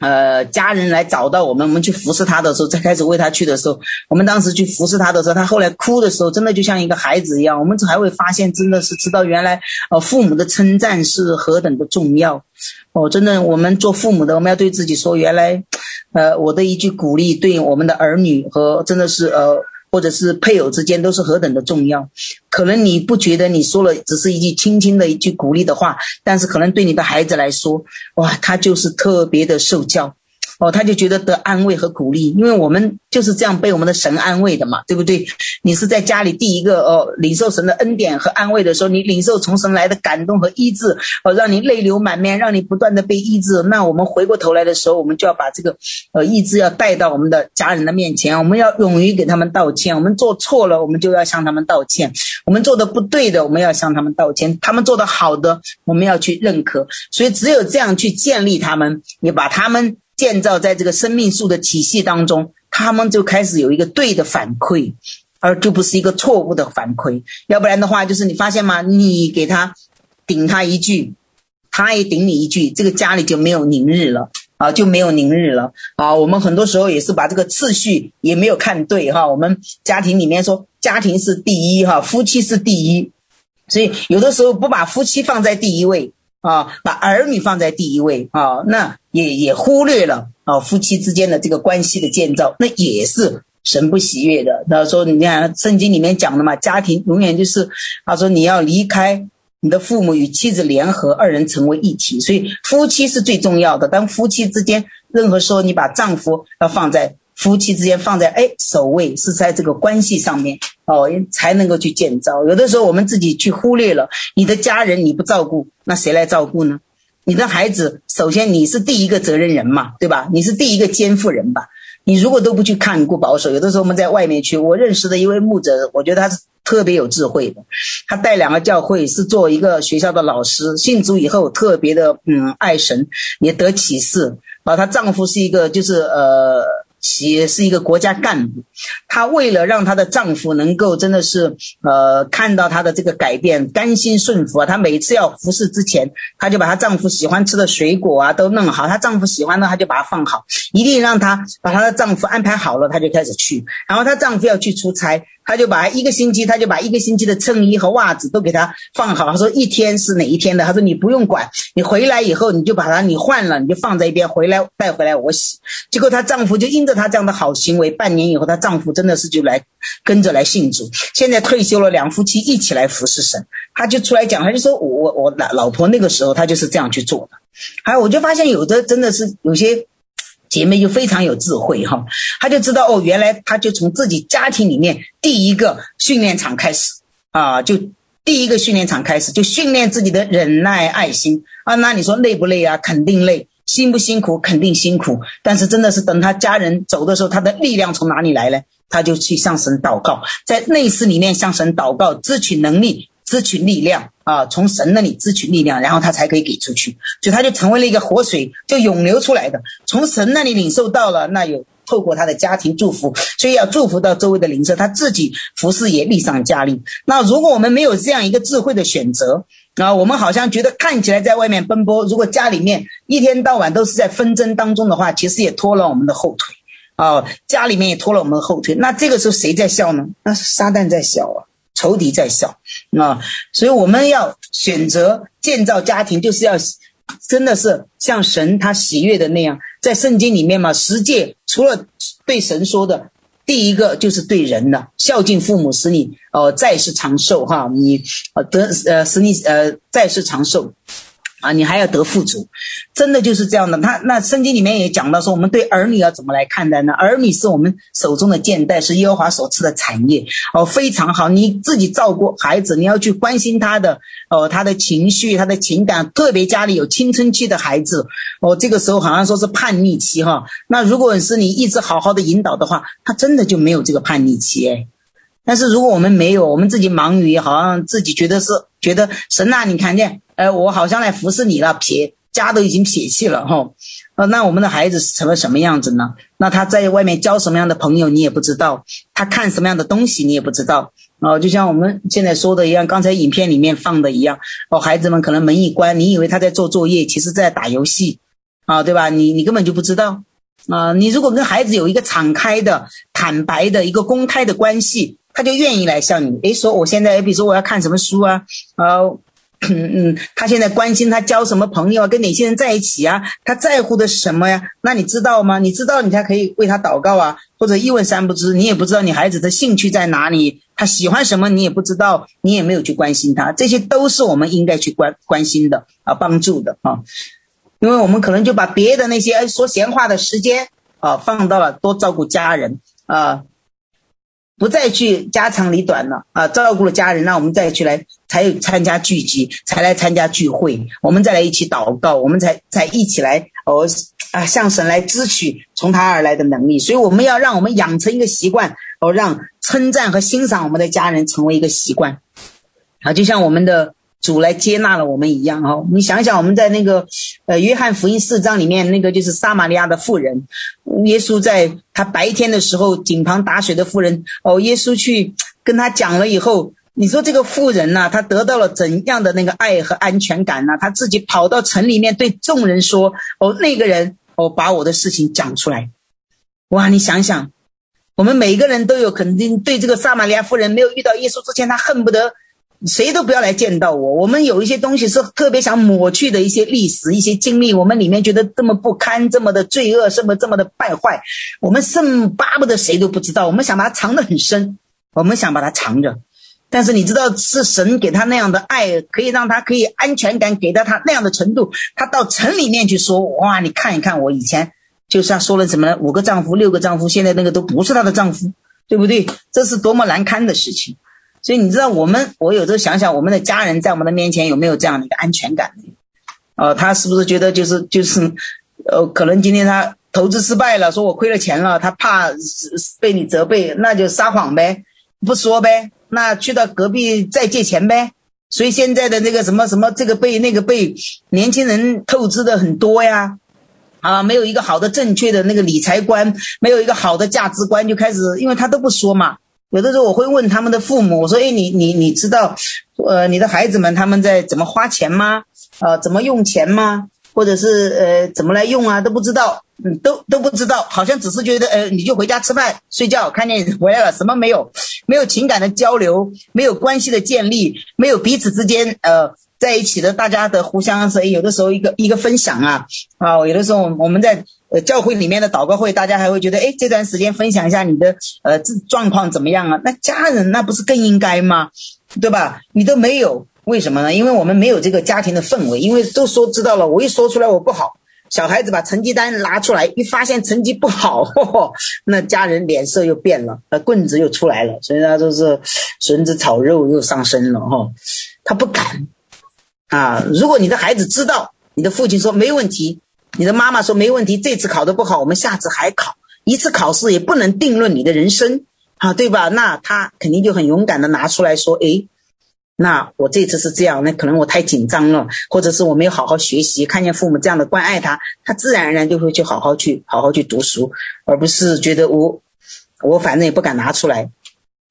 呃家人来找到我们，我们去服侍他的时候，再开始为他去的时候，我们当时去服侍他的时候，他后来哭的时候，真的就像一个孩子一样。我们才会发现，真的是知道原来呃父母的称赞是何等的重要。哦，真的，我们做父母的，我们要对自己说，原来，呃，我的一句鼓励，对我们的儿女和真的是呃，或者是配偶之间，都是何等的重要。可能你不觉得你说了只是一句轻轻的一句鼓励的话，但是可能对你的孩子来说，哇，他就是特别的受教。哦，他就觉得得安慰和鼓励，因为我们就是这样被我们的神安慰的嘛，对不对？你是在家里第一个哦，领受神的恩典和安慰的时候，你领受从神来的感动和医治，哦，让你泪流满面，让你不断的被医治。那我们回过头来的时候，我们就要把这个呃医治要带到我们的家人的面前，我们要勇于给他们道歉。我们做错了，我们就要向他们道歉；我们做的不对的，我们要向他们道歉。他们做的好的，我们要去认可。所以只有这样去建立他们，你把他们。建造在这个生命树的体系当中，他们就开始有一个对的反馈，而就不是一个错误的反馈。要不然的话，就是你发现吗？你给他顶他一句，他也顶你一句，这个家里就没有宁日了啊，就没有宁日了啊。我们很多时候也是把这个次序也没有看对哈。我们家庭里面说家庭是第一哈，夫妻是第一，所以有的时候不把夫妻放在第一位。啊，把儿女放在第一位啊，那也也忽略了啊夫妻之间的这个关系的建造，那也是神不喜悦的。他说，你看圣经里面讲的嘛，家庭永远就是他说你要离开你的父母，与妻子联合，二人成为一体。所以夫妻是最重要的。当夫妻之间，任何时候你把丈夫要放在。夫妻之间放在哎首位，是在这个关系上面哦，才能够去建造。有的时候我们自己去忽略了你的家人，你不照顾，那谁来照顾呢？你的孩子，首先你是第一个责任人嘛，对吧？你是第一个肩负人吧？你如果都不去看顾保守，有的时候我们在外面去，我认识的一位牧者，我觉得他是特别有智慧的。他带两个教会，是做一个学校的老师，信主以后特别的嗯爱神，也得启示啊。她丈夫是一个就是呃。企业是一个国家干部，她为了让她的丈夫能够真的是呃看到她的这个改变，甘心顺服啊，她每次要服侍之前，她就把她丈夫喜欢吃的水果啊都弄好，她丈夫喜欢的她就把它放好，一定让她把她的丈夫安排好了，她就开始去，然后她丈夫要去出差。他就把一个星期，他就把一个星期的衬衣和袜子都给他放好。他说一天是哪一天的？他说你不用管，你回来以后你就把它你换了，你就放在一边，回来带回来我洗。结果她丈夫就因着她这样的好行为，半年以后她丈夫真的是就来跟着来信主。现在退休了，两夫妻一起来服侍神。他就出来讲，他就说我我我老老婆那个时候他就是这样去做的。还有我就发现有的真的是有些。姐妹就非常有智慧哈，她就知道哦，原来她就从自己家庭里面第一个训练场开始啊，就第一个训练场开始，就训练自己的忍耐爱心啊。那你说累不累啊？肯定累。辛不辛苦？肯定辛苦。但是真的是等他家人走的时候，他的力量从哪里来呢？他就去向神祷告，在内室里面向神祷告，支取能力。支取力量啊，从神那里支取力量，然后他才可以给出去，所以他就成为了一个活水，就涌流出来的。从神那里领受到了，那有透过他的家庭祝福，所以要祝福到周围的邻舍，他自己服侍也力上加力。那如果我们没有这样一个智慧的选择啊，我们好像觉得看起来在外面奔波，如果家里面一天到晚都是在纷争当中的话，其实也拖了我们的后腿啊，家里面也拖了我们的后腿。那这个时候谁在笑呢？那是撒旦在笑啊。仇敌在笑啊，所以我们要选择建造家庭，就是要真的是像神他喜悦的那样，在圣经里面嘛，十诫除了对神说的，第一个就是对人的孝敬父母，使你呃再世长寿哈，你呃得呃使你呃再世长寿。啊，你还要得富足，真的就是这样的。他那圣经里面也讲到说，我们对儿女要怎么来看待呢？儿女是我们手中的剑带，是耶和华所赐的产业。哦，非常好，你自己照顾孩子，你要去关心他的哦，他的情绪，他的情感，特别家里有青春期的孩子，哦，这个时候好像说是叛逆期哈。那如果是你一直好好的引导的话，他真的就没有这个叛逆期诶。但是如果我们没有，我们自己忙于好像自己觉得是觉得神啊，你看见。呃，我好像来服侍你了，撇家都已经撇弃了哈，呃，那我们的孩子成了什么样子呢？那他在外面交什么样的朋友你也不知道，他看什么样的东西你也不知道，哦，就像我们现在说的一样，刚才影片里面放的一样，哦，孩子们可能门一关，你以为他在做作业，其实在打游戏，啊，对吧？你你根本就不知道，啊，你如果跟孩子有一个敞开的、坦白的一个公开的关系，他就愿意来向你，诶，说我现在，比如说我要看什么书啊，啊。嗯 嗯，他现在关心他交什么朋友啊，跟哪些人在一起啊？他在乎的是什么呀？那你知道吗？你知道你才可以为他祷告啊，或者一问三不知，你也不知道你孩子的兴趣在哪里，他喜欢什么你也不知道，你也没有去关心他，这些都是我们应该去关关心的啊，帮助的啊，因为我们可能就把别的那些说闲话的时间啊放到了多照顾家人啊。不再去家长里短了啊！照顾了家人，那我们再去来才有参加聚集，才来参加聚会，我们再来一起祷告，我们才才一起来哦啊，向神来支取从他而来的能力。所以我们要让我们养成一个习惯，哦，让称赞和欣赏我们的家人成为一个习惯啊，就像我们的。主来接纳了我们一样哦，你想想我们在那个呃约翰福音四章里面那个就是撒玛利亚的妇人，耶稣在他白天的时候井旁打水的妇人哦，耶稣去跟他讲了以后，你说这个妇人呐，他得到了怎样的那个爱和安全感呢？他自己跑到城里面对众人说哦，那个人哦把我的事情讲出来，哇，你想想，我们每个人都有肯定对这个撒玛利亚妇人没有遇到耶稣之前，他恨不得。谁都不要来见到我。我们有一些东西是特别想抹去的一些历史、一些经历，我们里面觉得这么不堪、这么的罪恶、这么这么的败坏，我们甚巴不得谁都不知道。我们想把它藏得很深，我们想把它藏着。但是你知道，是神给他那样的爱，可以让他可以安全感给到他那样的程度。他到城里面去说：“哇，你看一看，我以前就是他说了什么五个丈夫、六个丈夫，现在那个都不是他的丈夫，对不对？这是多么难堪的事情。”所以你知道，我们我有时候想想，我们的家人在我们的面前有没有这样的一个安全感？呃，他是不是觉得就是就是，呃，可能今天他投资失败了，说我亏了钱了，他怕被你责备，那就撒谎呗，不说呗，那去到隔壁再借钱呗。所以现在的那个什么什么这个被那个被年轻人透支的很多呀，啊，没有一个好的正确的那个理财观，没有一个好的价值观，就开始，因为他都不说嘛。有的时候我会问他们的父母，我说：“哎，你你你知道，呃，你的孩子们他们在怎么花钱吗？呃，怎么用钱吗？或者是呃怎么来用啊？都不知道，嗯，都都不知道，好像只是觉得，呃，你就回家吃饭睡觉，看电影回来了，什么没有，没有情感的交流，没有关系的建立，没有彼此之间呃在一起的大家的互相，所以有的时候一个一个分享啊，啊，有的时候我们在。”呃，教会里面的祷告会，大家还会觉得，哎，这段时间分享一下你的呃这状况怎么样啊？那家人那不是更应该吗？对吧？你都没有，为什么呢？因为我们没有这个家庭的氛围，因为都说知道了，我一说出来我不好，小孩子把成绩单拿出来，一发现成绩不好，呵呵，那家人脸色又变了，呃，棍子又出来了，所以他就是笋子炒肉又上身了哈，他不敢啊。如果你的孩子知道，你的父亲说没问题。你的妈妈说没问题，这次考得不好，我们下次还考。一次考试也不能定论你的人生，啊，对吧？那他肯定就很勇敢的拿出来说，诶，那我这次是这样，那可能我太紧张了，或者是我没有好好学习，看见父母这样的关爱他，他自然而然就会去好好去好好去读书，而不是觉得我我反正也不敢拿出来，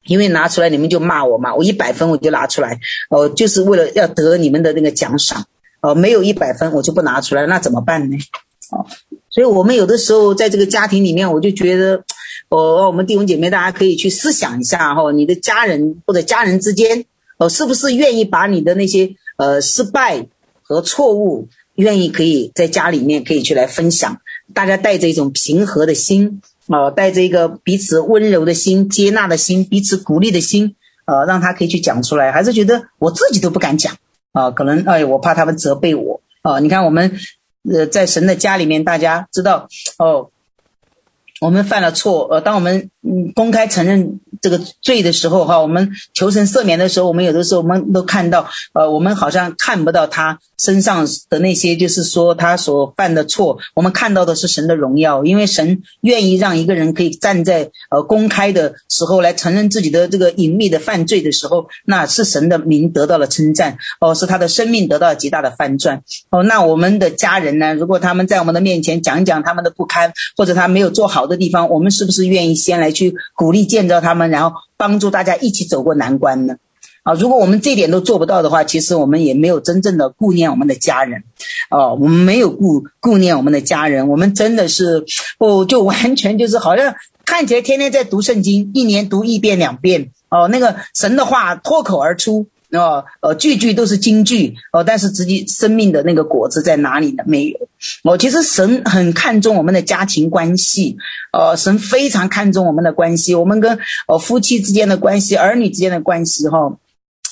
因为拿出来你们就骂我嘛，我一百分我就拿出来，哦，就是为了要得你们的那个奖赏。哦，没有一百分，我就不拿出来，那怎么办呢？哦，所以我们有的时候在这个家庭里面，我就觉得，哦，我们弟兄姐妹大家可以去思想一下哈，你的家人或者家人之间，哦，是不是愿意把你的那些呃失败和错误，愿意可以在家里面可以去来分享，大家带着一种平和的心，啊，带着一个彼此温柔的心、接纳的心、彼此鼓励的心，呃，让他可以去讲出来，还是觉得我自己都不敢讲。啊，可能哎，我怕他们责备我，啊，你看我们呃在神的家里面，大家知道哦，我们犯了错，呃，当我们嗯公开承认。这个罪的时候，哈，我们求神赦免的时候，我们有的时候我们都看到，呃，我们好像看不到他身上的那些，就是说他所犯的错，我们看到的是神的荣耀，因为神愿意让一个人可以站在呃公开的时候来承认自己的这个隐秘的犯罪的时候，那是神的名得到了称赞，哦，是他的生命得到了极大的翻转，哦，那我们的家人呢，如果他们在我们的面前讲讲他们的不堪，或者他没有做好的地方，我们是不是愿意先来去鼓励建造他们？然后帮助大家一起走过难关呢？啊，如果我们这点都做不到的话，其实我们也没有真正的顾念我们的家人，哦，我们没有顾顾念我们的家人，我们真的是哦，就完全就是好像看起来天天在读圣经，一年读一遍两遍，哦，那个神的话脱口而出。哦，呃，句句都是金句哦，但是自己生命的那个果子在哪里呢？没有。哦，其实神很看重我们的家庭关系，呃，神非常看重我们的关系，我们跟呃夫妻之间的关系，儿女之间的关系，哈、哦。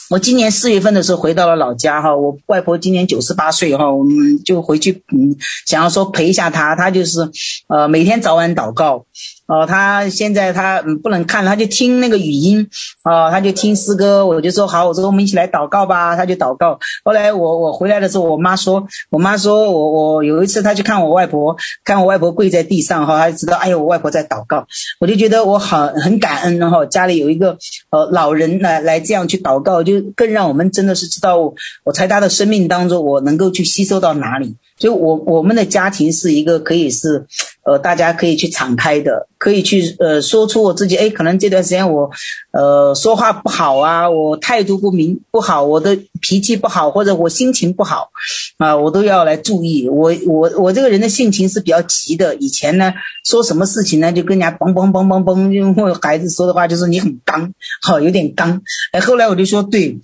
我今年四月份的时候回到了老家，哈，我外婆今年九十八岁，哈，我们就回去，嗯，想要说陪一下她，她就是，呃，每天早晚祷告。哦，他现在他不能看，他就听那个语音，哦，他就听诗歌，我就说好，我说我们一起来祷告吧，他就祷告。后来我我回来的时候，我妈说，我妈说我我有一次他去看我外婆，看我外婆跪在地上哈，他就知道，哎呦，我外婆在祷告，我就觉得我好很感恩，然后家里有一个呃老人来来这样去祷告，就更让我们真的是知道我，我在他的生命当中，我能够去吸收到哪里。所以我我们的家庭是一个可以是，呃，大家可以去敞开的，可以去呃说出我自己，哎，可能这段时间我，呃，说话不好啊，我态度不明不好，我的脾气不好，或者我心情不好，啊，我都要来注意。我我我这个人的性情是比较急的，以前呢说什么事情呢就跟人家嘣嘣嘣嘣嘣，因为孩子说的话就是你很刚，好有点刚，哎，后来我就说对。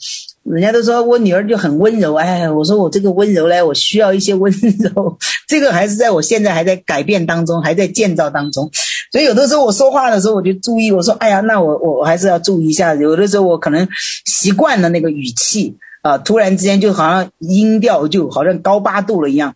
人家都说我女儿就很温柔，哎，我说我这个温柔嘞，我需要一些温柔，这个还是在我现在还在改变当中，还在建造当中，所以有的时候我说话的时候我就注意，我说哎呀，那我我还是要注意一下，有的时候我可能习惯了那个语气啊，突然之间就好像音调就好像高八度了一样，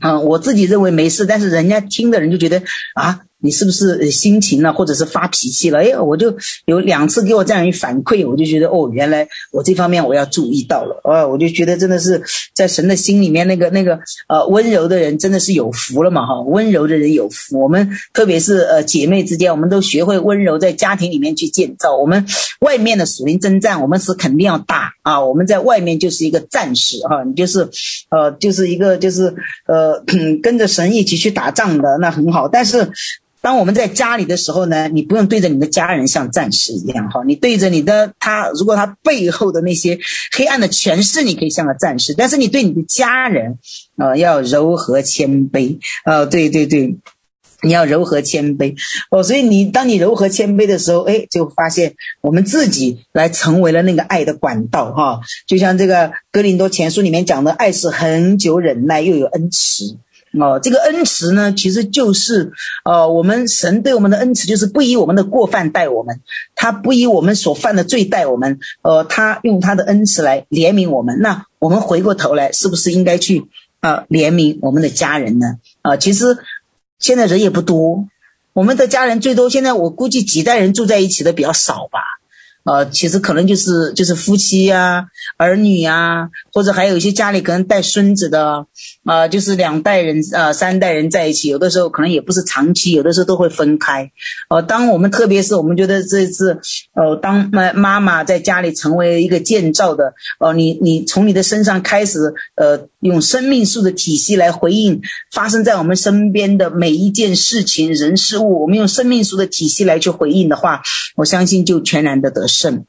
啊，我自己认为没事，但是人家听的人就觉得啊。你是不是心情了，或者是发脾气了？哎，我就有两次给我这样一反馈，我就觉得哦，原来我这方面我要注意到了。哦，我就觉得真的是在神的心里面那个那个呃温柔的人真的是有福了嘛哈，温柔的人有福。我们特别是呃姐妹之间，我们都学会温柔，在家庭里面去建造。我们外面的属灵征战，我们是肯定要打啊。我们在外面就是一个战士哈，你就是呃就是一个就是呃跟着神一起去打仗的，那很好。但是。当我们在家里的时候呢，你不用对着你的家人像战士一样哈，你对着你的他，如果他背后的那些黑暗的权势，你可以像个战士，但是你对你的家人，呃，要柔和谦卑，呃，对对对，你要柔和谦卑哦，所以你当你柔和谦卑的时候，哎，就发现我们自己来成为了那个爱的管道哈，就像这个哥林多前书里面讲的，爱是恒久忍耐，又有恩慈。哦，这个恩慈呢，其实就是，呃，我们神对我们的恩慈，就是不以我们的过犯待我们，他不以我们所犯的罪待我们，呃，他用他的恩慈来怜悯我们。那我们回过头来，是不是应该去呃怜悯我们的家人呢？啊、其实现在人也不多，我们的家人最多现在我估计几代人住在一起的比较少吧。呃，其实可能就是就是夫妻呀、儿女呀、或者还有一些家里可能带孙子的，啊、就是两代人啊、三代人在一起，有的时候可能也不是长期，有的时候都会分开。呃，当我们特别是我们觉得这次，呃，当妈妈妈在家里成为一个建造的，呃，你你从你的身上开始，呃，用生命树的体系来回应发生在我们身边的每一件事情、人事物，我们用生命树的体系来去回应的话，我相信就全然的得。胜，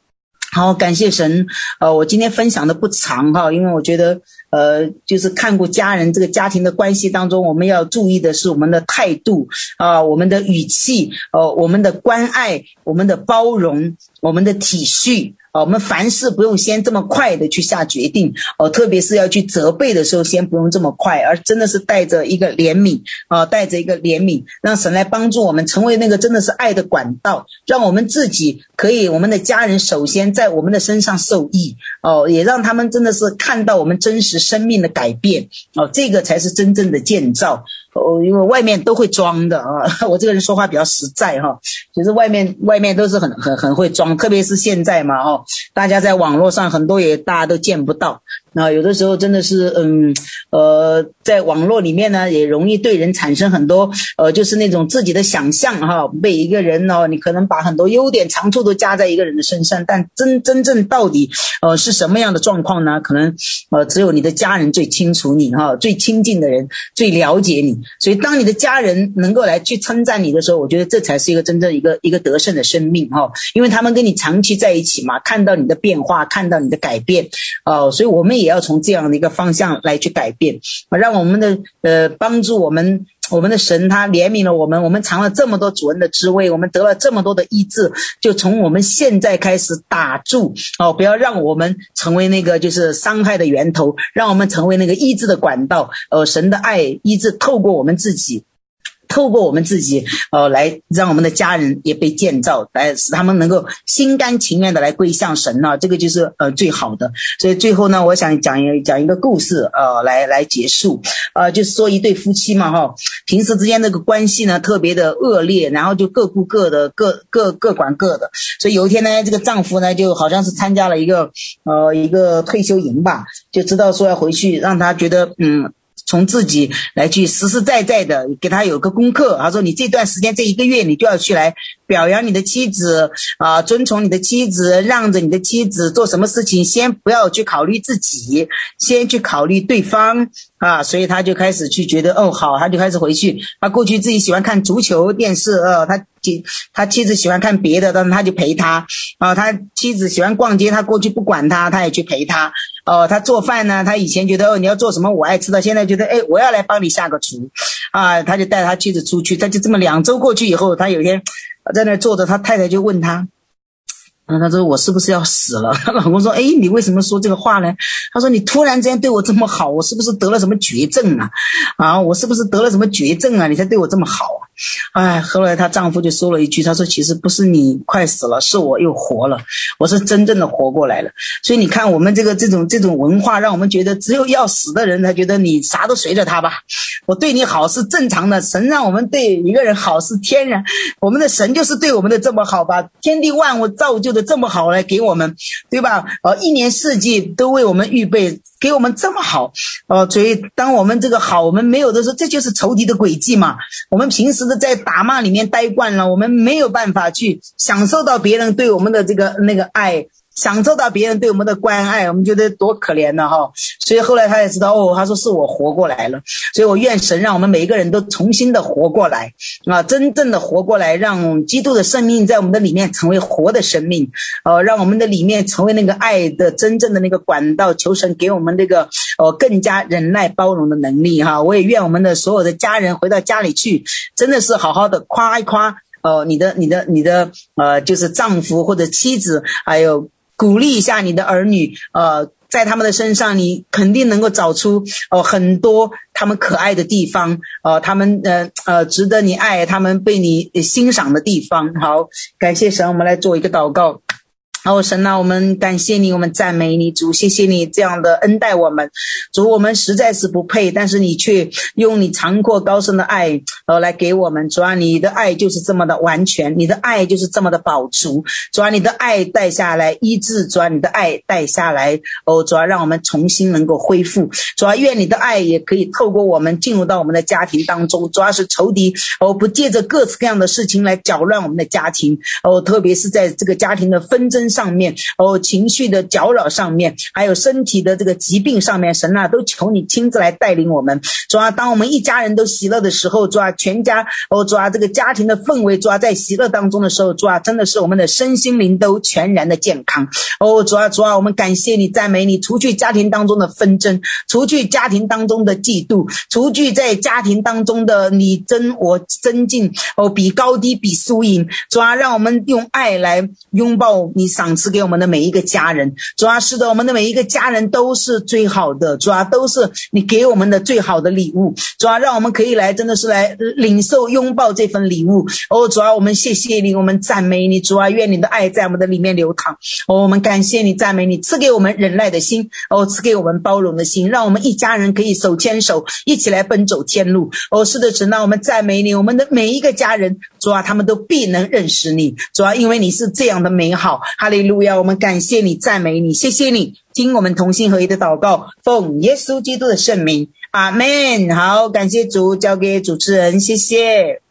好，感谢神。呃，我今天分享的不长哈，因为我觉得，呃，就是看过家人这个家庭的关系当中，我们要注意的是我们的态度啊、我们的语气，呃，我们的关爱，我们的包容，我们的体恤。啊，我们凡事不用先这么快的去下决定哦，特别是要去责备的时候，先不用这么快，而真的是带着一个怜悯啊，带着一个怜悯，让神来帮助我们成为那个真的是爱的管道，让我们自己可以，我们的家人首先在我们的身上受益哦，也让他们真的是看到我们真实生命的改变哦，这个才是真正的建造。哦，因为外面都会装的啊，我这个人说话比较实在哈，其实外面外面都是很很很会装，特别是现在嘛哈，大家在网络上很多也大家都见不到。那有的时候真的是，嗯，呃，在网络里面呢，也容易对人产生很多，呃，就是那种自己的想象哈。被一个人哦，你可能把很多优点、长处都加在一个人的身上，但真真正到底，呃，是什么样的状况呢？可能，呃，只有你的家人最清楚你哈，最亲近的人最了解你。所以，当你的家人能够来去称赞你的时候，我觉得这才是一个真正一个一个得胜的生命哈，因为他们跟你长期在一起嘛，看到你的变化，看到你的改变，哦，所以我们也。要从这样的一个方向来去改变，让我们的呃帮助我们，我们的神他怜悯了我们，我们尝了这么多主恩的滋味，我们得了这么多的医治，就从我们现在开始打住哦，不要让我们成为那个就是伤害的源头，让我们成为那个医治的管道，呃，神的爱医治透过我们自己。透过我们自己，呃，来让我们的家人也被建造，来使他们能够心甘情愿的来归向神呢，这个就是呃最好的。所以最后呢，我想讲一讲一个故事，呃，来来结束，呃，就是说一对夫妻嘛，哈，平时之间那个关系呢特别的恶劣，然后就各顾各的，各各各管各的。所以有一天呢，这个丈夫呢就好像是参加了一个呃一个退休营吧，就知道说要回去，让他觉得嗯。从自己来去实实在在的给他有个功课，他说你这段时间这一个月你就要去来表扬你的妻子啊，遵从你的妻子，让着你的妻子做什么事情，先不要去考虑自己，先去考虑对方啊，所以他就开始去觉得哦好，他就开始回去。他过去自己喜欢看足球电视，呃，他他妻子喜欢看别的，但是他就陪他啊，他妻子喜欢逛街，他过去不管他，他也去陪他。哦，他做饭呢，他以前觉得哦，你要做什么我爱吃的，现在觉得哎，我要来帮你下个厨，啊，他就带他妻子出去，他就这么两周过去以后，他有一天在那坐着，他太太就问他。然后他说：“我是不是要死了？” 她老公说：“哎，你为什么说这个话呢？”她说：“你突然之间对我这么好，我是不是得了什么绝症啊？啊，我是不是得了什么绝症啊？你才对我这么好啊？”哎，后来她丈夫就说了一句：“他说其实不是你快死了，是我又活了，我是真正的活过来了。”所以你看，我们这个这种这种文化，让我们觉得只有要死的人才觉得你啥都随着他吧。我对你好是正常的，神让我们对一个人好是天然，我们的神就是对我们的这么好吧？天地万物造就。的这么好来给我们，对吧？呃，一年四季都为我们预备，给我们这么好，呃，所以当我们这个好，我们没有的时候，这就是仇敌的诡计嘛。我们平时的在打骂里面待惯了，我们没有办法去享受到别人对我们的这个那个爱。享受到别人对我们的关爱，我们觉得多可怜呢哈！所以后来他也知道哦，他说是我活过来了，所以我愿神让我们每一个人都重新的活过来啊，真正的活过来，让基督的生命在我们的里面成为活的生命，呃，让我们的里面成为那个爱的真正的那个管道，求神给我们那个呃更加忍耐包容的能力哈！我也愿我们的所有的家人回到家里去，真的是好好的夸一夸哦，你的你的你的呃，就是丈夫或者妻子，还有。鼓励一下你的儿女，呃，在他们的身上，你肯定能够找出哦、很多他们可爱的地方，呃，他们呃呃值得你爱，他们被你欣赏的地方。好，感谢神，我们来做一个祷告。好，神啊，我们感谢你，我们赞美你，主，谢谢你这样的恩待我们。主，我们实在是不配，但是你却用你长阔高深的爱，呃，来给我们。主啊，你的爱就是这么的完全，你的爱就是这么的饱足。主啊，你的爱带下来医治，主啊，你的爱带下来，哦，主啊，让我们重新能够恢复。主啊，愿你的爱也可以透过我们进入到我们的家庭当中。主要是仇敌，哦，不借着各式各样的事情来搅乱我们的家庭，哦，特别是在这个家庭的纷争。上面，哦，情绪的搅扰上面，还有身体的这个疾病上面，神啊，都求你亲自来带领我们。主啊，当我们一家人都喜乐的时候，主啊，全家哦，主啊，这个家庭的氛围，主啊，在喜乐当中的时候，主啊，真的是我们的身心灵都全然的健康。哦，主啊，主啊，我们感谢你，赞美你，除去家庭当中的纷争，除去家庭当中的嫉妒，除去在家庭当中的你争我争竞，哦，比高低，比输赢。主啊，让我们用爱来拥抱你赏赏赐给我们的每一个家人。主啊，是的，我们的每一个家人都是最好的。主啊，都是你给我们的最好的礼物。主啊，让我们可以来，真的是来领受拥抱这份礼物。哦，主啊，我们谢谢你，我们赞美你。主啊，愿你的爱在我们的里面流淌。哦，我们感谢你，赞美你，赐给我们忍耐的心。哦，赐给我们包容的心，让我们一家人可以手牵手，一起来奔走天路。哦，是的，神让，我们赞美你，我们的每一个家人，主啊，他们都必能认识你。主要，因为你是这样的美好。哈利路亚，我们感谢你，赞美你，谢谢你，听我们同心合一的祷告，奉耶稣基督的圣名，阿门。好，感谢主，交给主持人，谢谢。